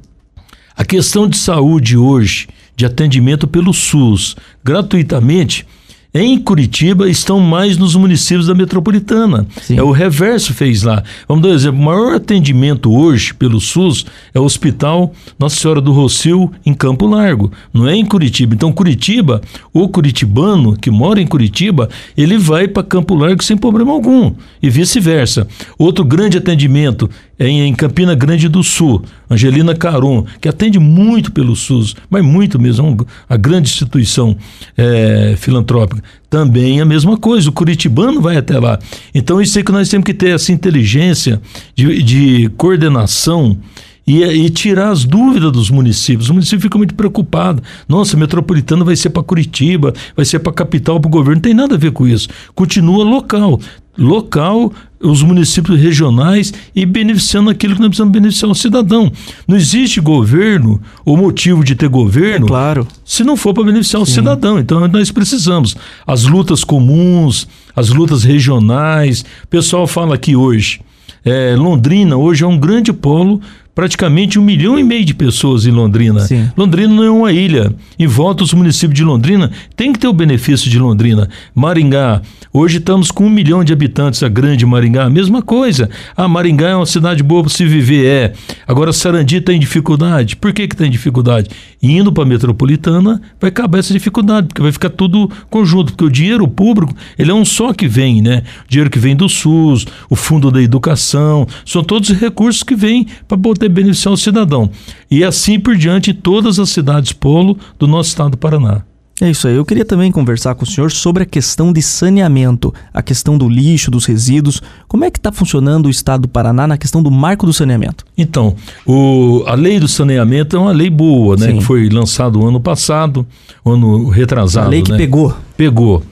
A questão de saúde hoje, de atendimento pelo SUS, gratuitamente em Curitiba estão mais nos municípios da metropolitana. Sim. É o reverso fez lá. Vamos dar um exemplo. O maior atendimento hoje pelo SUS é o Hospital Nossa Senhora do Rocio em Campo Largo, não é em Curitiba. Então Curitiba, o curitibano que mora em Curitiba, ele vai para Campo Largo sem problema algum e vice-versa. Outro grande atendimento em Campina Grande do Sul, Angelina Caron, que atende muito pelo SUS, mas muito mesmo, é a grande instituição é, filantrópica. Também a mesma coisa, o curitibano vai até lá. Então isso é que nós temos que ter essa inteligência de, de coordenação e, e, tirar as dúvidas dos municípios. O município fica muito preocupado. Nossa, metropolitano vai ser para Curitiba, vai ser para a capital, para o governo. Não tem nada a ver com isso. Continua local. Local, os municípios regionais e beneficiando aquilo que nós precisamos beneficiar o cidadão. Não existe governo ou motivo de ter governo é claro. se não for para beneficiar Sim. o cidadão. Então nós precisamos. As lutas comuns, as lutas regionais. O pessoal fala aqui hoje. É, Londrina hoje é um grande polo praticamente um milhão e meio de pessoas em Londrina. Sim. Londrina não é uma ilha. Em volta, os municípios de Londrina têm que ter o benefício de Londrina. Maringá, hoje estamos com um milhão de habitantes, a grande Maringá, mesma coisa. Ah, Maringá é uma cidade boa para se viver, é. Agora, Sarandi tem dificuldade. Por que, que tem dificuldade? Indo para a metropolitana, vai acabar essa dificuldade, porque vai ficar tudo conjunto, porque o dinheiro público, ele é um só que vem, né? O dinheiro que vem do SUS, o Fundo da Educação, são todos recursos que vêm para poder poder beneficiar o cidadão. E assim por diante em todas as cidades polo do nosso estado do Paraná. É isso aí. Eu queria também conversar com o senhor sobre a questão de saneamento, a questão do lixo, dos resíduos. Como é que está funcionando o estado do Paraná na questão do marco do saneamento? Então, o, a lei do saneamento é uma lei boa, né? Sim. Que foi lançada o ano passado, ano retrasado. A lei que né? pegou. Pegou.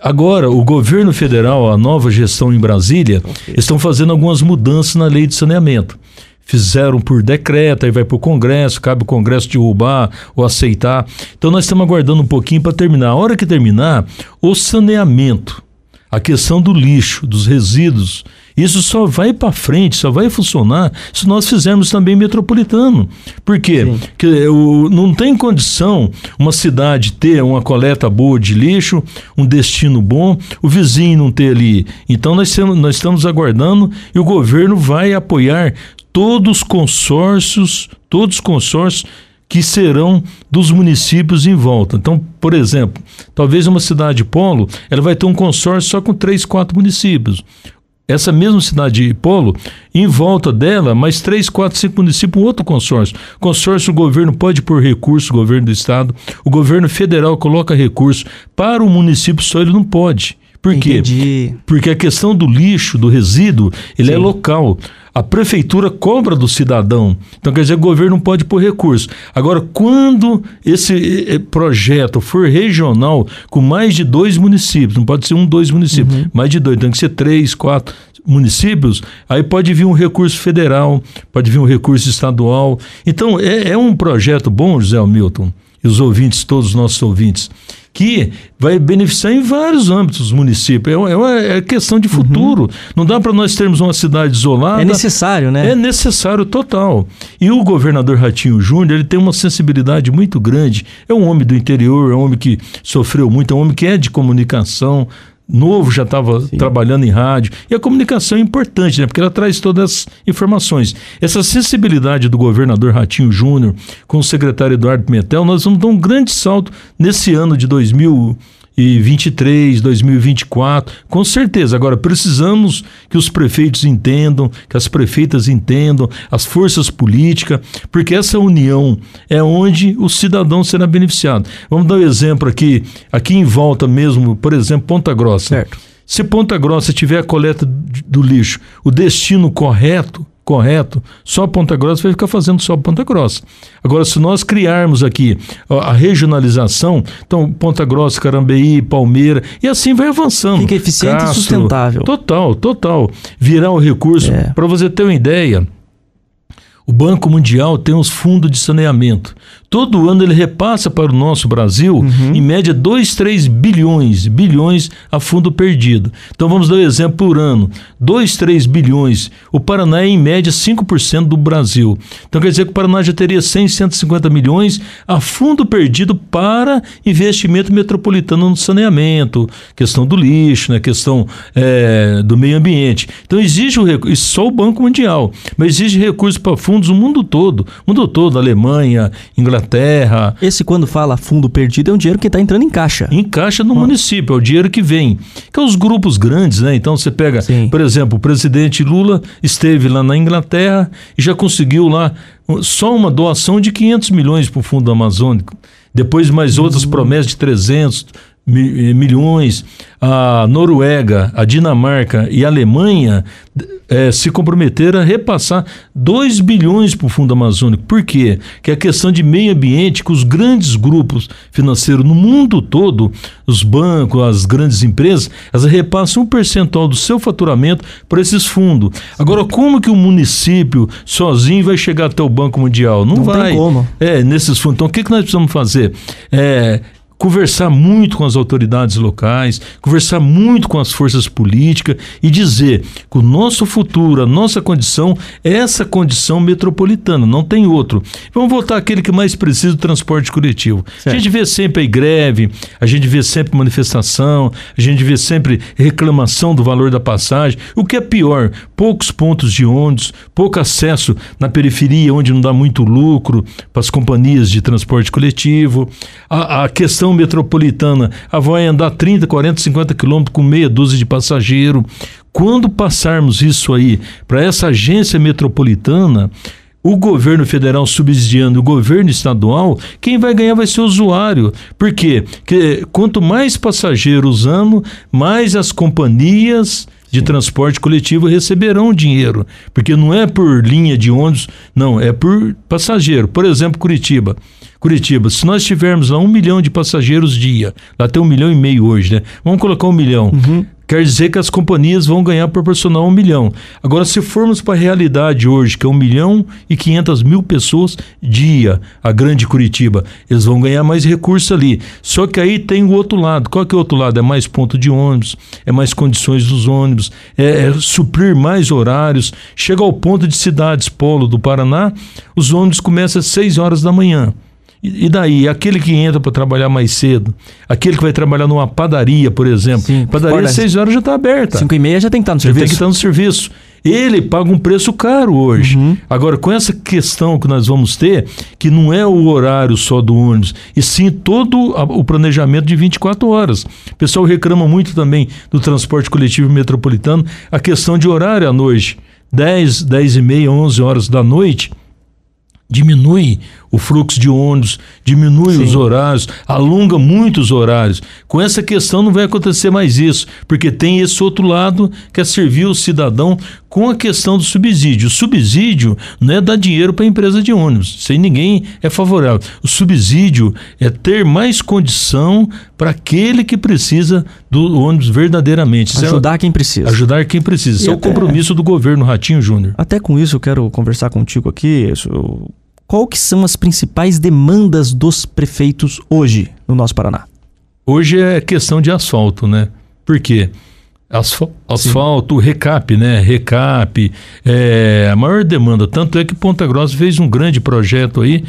Agora, o governo federal, a nova gestão em Brasília, okay. estão fazendo algumas mudanças na lei de saneamento fizeram por decreto, aí vai para o Congresso, cabe o Congresso derrubar ou aceitar. Então nós estamos aguardando um pouquinho para terminar. A hora que terminar, o saneamento, a questão do lixo, dos resíduos, isso só vai para frente, só vai funcionar se nós fizermos também metropolitano. Por quê? Porque o, não tem condição uma cidade ter uma coleta boa de lixo, um destino bom, o vizinho não ter ali. Então nós, temos, nós estamos aguardando e o governo vai apoiar todos os consórcios, todos os consórcios que serão dos municípios em volta. Então, por exemplo, talvez uma cidade polo, ela vai ter um consórcio só com três, quatro municípios. essa mesma cidade de Polo, em volta dela, mais três, quatro, cinco municípios, um outro consórcio. Consórcio, o governo pode pôr recurso, o governo do estado, o governo federal coloca recurso. Para o município só ele não pode. Por quê? Entendi. Porque a questão do lixo, do resíduo, ele é Sim. local. A prefeitura cobra do cidadão. Então, quer dizer, o governo não pode pôr recurso. Agora, quando esse projeto for regional, com mais de dois municípios, não pode ser um, dois municípios, mais de dois, tem que ser três, quatro municípios, aí pode vir um recurso federal, pode vir um recurso estadual. Então, é, é um projeto bom, José Hamilton, e os ouvintes, todos os nossos ouvintes, que vai beneficiar em vários âmbitos os municípios. É uma, é é questão de futuro. Não dá para nós termos uma cidade isolada. É necessário, né? É necessário total. E o governador Ratinho Júnior, ele tem uma sensibilidade muito grande. É um homem do interior, é um homem que sofreu muito, é um homem que é de comunicação. Novo já estava trabalhando em rádio. E a comunicação é importante, né? Porque ela traz todas as informações. Essa sensibilidade do governador Ratinho Júnior com o secretário Eduardo Pimentel, nós vamos dar um grande salto nesse ano de 2023, 2024, com certeza. Agora, precisamos que os prefeitos entendam, que as prefeitas entendam, as forças políticas, porque essa união é onde o cidadão será beneficiado. Vamos dar um exemplo aqui, aqui em volta mesmo, por exemplo, Ponta Grossa. Certo. Se Ponta Grossa tiver a coleta do lixo, o destino correto, correto, só Ponta Grossa vai ficar fazendo só Ponta Grossa. Agora, se nós criarmos aqui a regionalização, então Ponta Grossa, Carambeí, Palmeira, e assim vai avançando. Fica eficiente e sustentável. Total, total. Virar o recurso. É. Para você ter uma ideia, o Banco Mundial tem os fundos de saneamento. Todo ano ele repassa para o nosso Brasil, Uhum. em média, 2, 3 bilhões, bilhões a fundo perdido. Então vamos dar um exemplo por ano. 2, 3 bilhões. O Paraná é, em média, 5% do Brasil. Então quer dizer que o Paraná já teria 100, 150 milhões a fundo perdido para investimento metropolitano no saneamento, questão do lixo, né, questão eh, do meio ambiente. Então exige o recurso, só o Banco Mundial, mas exige recursos para fundos no mundo todo, mundo todo, Alemanha, Inglaterra, Esse, quando fala fundo perdido, é um dinheiro que está entrando em caixa. encaixa no município, é o dinheiro que vem. Que é os grupos grandes, né? Então você pega, Sim. por exemplo, o presidente Lula esteve lá na Inglaterra e já conseguiu lá só uma doação de 500 milhões para o Fundo Amazônico. Depois mais outras promessas de 300 mi- eh, milhões. A Noruega, a Dinamarca e a Alemanha eh, se comprometeram a repassar 2 bilhões para o Fundo Amazônico. Por quê? Que é a questão de meio ambiente que os grandes grupos financeiros no mundo todo, os bancos, as grandes empresas, elas repassam um percentual do seu faturamento para esses fundos. Agora, como que o município sozinho vai chegar até o Banco Mundial? Não, Não tem vai. como. É, nesses fundos. Então, o que, que nós precisamos fazer? É, conversar muito com as autoridades locais, conversar muito com as forças políticas e dizer que o nosso futuro, a nossa condição é essa condição metropolitana, não tem outro. Vamos voltar àquele que mais precisa do transporte coletivo. A Certo. gente vê sempre aí greve, a gente vê sempre manifestação, a gente vê sempre reclamação do valor da passagem. O que é pior, poucos pontos de ônibus, pouco acesso na periferia, onde não dá muito lucro para as companhias de transporte coletivo. A, a questão metropolitana, a vai andar 30, 40, 50 quilômetros com meia dúzia de passageiro. Quando passarmos isso aí para essa agência metropolitana, o governo federal subsidiando o governo estadual, quem vai ganhar vai ser o usuário. Por quê? Porque quanto mais passageiros usando, mais as companhias de transporte coletivo receberão dinheiro. Porque não é por linha de ônibus, não, é por passageiro. Por exemplo, Curitiba. Curitiba, se nós tivermos lá um milhão de passageiros dia, lá tem um milhão e meio hoje, né? Vamos colocar um milhão. Quer dizer que as companhias vão ganhar proporcional um milhão. Agora, se formos para a realidade hoje, que é um milhão e quinhentas mil pessoas dia, a grande Curitiba, eles vão ganhar mais recursos ali. Só que aí tem o outro lado. Qual que é o outro lado? É mais ponto de ônibus, é mais condições dos ônibus, é, é suprir mais horários. Chega ao ponto de cidades polo do Paraná, os ônibus começam às 6 horas da manhã. E daí, aquele que entra para trabalhar mais cedo, aquele que vai trabalhar numa padaria, por exemplo, Sim, padaria às 6 horas já está aberta. 5 e meia já tem que estar no Você vê que serviço. está no serviço. Ele paga um preço caro hoje. Uhum. Agora, com essa questão que nós vamos ter, que não é o horário só do ônibus, e sim todo o planejamento de 24 horas. O pessoal reclama muito também do transporte coletivo metropolitano, a questão de horário à noite. 10, 10 e meia, 11 horas da noite, diminui o fluxo de ônibus, diminui os horários, alonga muito os horários. Com essa questão não vai acontecer mais isso, porque tem esse outro lado que é servir o cidadão com a questão do subsídio. O subsídio não é dar dinheiro para a empresa de ônibus, sem ninguém é favorável. O subsídio é ter mais condição para aquele que precisa do ônibus verdadeiramente. É- Ajudar quem precisa. ajudar quem precisa. Isso é o compromisso do governo Ratinho Júnior. Até com isso eu quero conversar contigo aqui. isso- Qual que são as principais demandas dos prefeitos hoje no nosso Paraná? Hoje é questão de asfalto, né? Por quê? Asfal- asfalto, recap, né? Recap, é a maior demanda. Tanto é que Ponta Grossa fez um grande projeto aí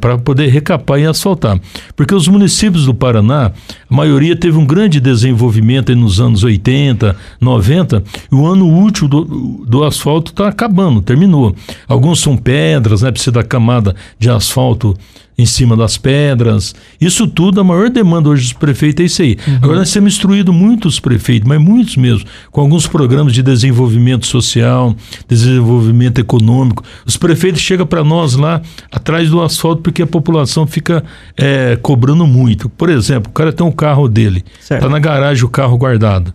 para poder recapar e asfaltar. Porque os municípios do Paraná, a maioria teve um grande desenvolvimento nos anos 80, 90, e o ano útil do, do asfalto está acabando, terminou. Alguns são pedras, né? Precisa da camada de asfalto em cima das pedras. Isso tudo, a maior demanda hoje dos prefeitos é isso aí. Agora nós temos instruído muitos prefeitos, mas muitos mesmo, com alguns programas de desenvolvimento social, desenvolvimento econômico. Os prefeitos chegam para nós lá atrás do asfalto porque a população fica eh, cobrando muito. Por exemplo, o cara tem um carro dele, está na garagem o carro guardado.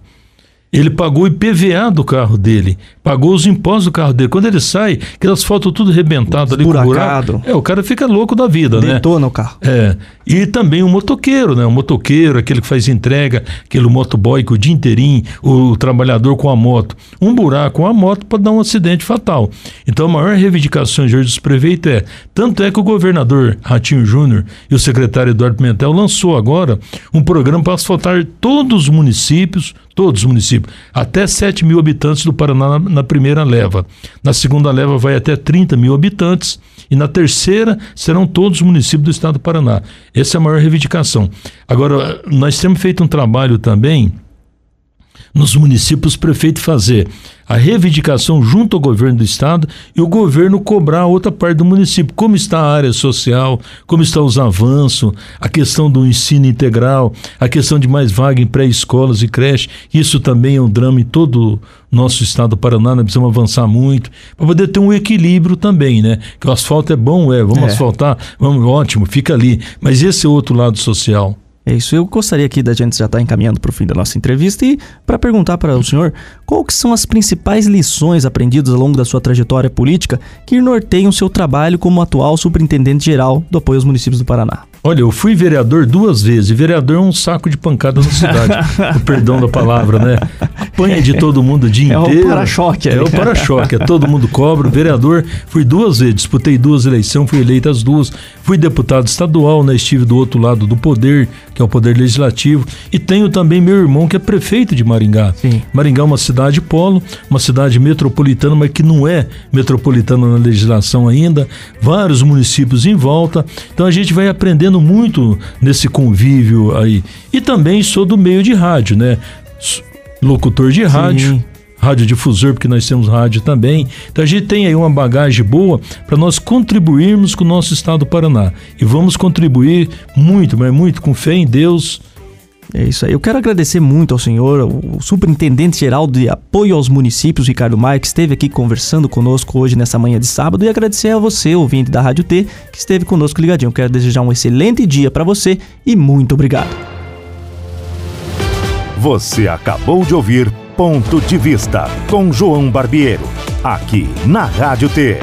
Ele pagou o IPVA do carro dele, pagou os impostos do carro dele. Quando ele sai, aquele asfalto tudo rebentado ali com buraco. É, o cara fica louco da vida, né? Detona o carro. É, e também o motoqueiro, né? O motoqueiro, aquele que faz entrega, aquele motoboy que o dia inteirinho, o trabalhador com a moto. Um buraco com a moto pode dar um acidente fatal. Então a maior reivindicação hoje dos prefeitos é, tanto é que o governador Ratinho Júnior e o secretário Eduardo Pimentel lançou agora um programa para asfaltar todos os municípios, todos os municípios, até 7 mil habitantes do Paraná na, na primeira leva. Na segunda leva vai até 30 mil habitantes e na terceira serão todos os municípios do estado do Paraná. Essa é a maior reivindicação. Agora, nós temos feito um trabalho também nos municípios, o prefeito fazer a reivindicação junto ao governo do estado e o governo cobrar a outra parte do município. Como está a área social, como estão os avanços, a questão do ensino integral, a questão de mais vaga em pré-escolas e creche. Isso também é um drama em todo o nosso estado do Paraná, nós precisamos avançar muito para poder ter um equilíbrio também, né? Que o asfalto é bom, é, vamos É. asfaltar, vamos, ótimo, fica ali. Mas esse é outro lado social. É isso. Eu gostaria aqui da gente já estar encaminhando para o fim da nossa entrevista e para perguntar para o senhor qual que são as principais lições aprendidas ao longo da sua trajetória política que norteiam seu trabalho como atual superintendente geral do apoio aos municípios do Paraná. Olha, eu fui vereador duas vezes. E vereador é um saco de pancada na cidade. o perdão da palavra, né? Apanha de todo mundo o dia É o inteiro. para-choque É o para-choque. É todo mundo cobra. Vereador, fui duas vezes. Disputei duas eleições, fui eleito as duas. Fui deputado estadual, né? Estive do outro lado do poder, que é o poder legislativo. E tenho também meu irmão, que é prefeito de Maringá. Sim. Maringá é uma cidade polo, uma cidade metropolitana, mas que não é metropolitana na legislação ainda. Vários municípios em volta. Então a gente vai aprendendo muito nesse convívio aí. E também sou do meio de rádio, né? Locutor de rádio. Radiodifusor, porque nós temos rádio também. Então a gente tem aí uma bagagem boa para nós contribuirmos com o nosso estado do Paraná. E vamos contribuir muito, mas muito com fé em Deus. É isso aí. Eu quero agradecer muito ao senhor, o superintendente geral de apoio aos municípios, Ricardo Maia, que esteve aqui conversando conosco hoje nessa manhã de sábado, e agradecer a você, ouvinte da Rádio T, que esteve conosco ligadinho. Eu quero desejar um excelente dia para você e muito obrigado. Você acabou de ouvir Ponto de Vista com João Barbiero, aqui na Rádio T.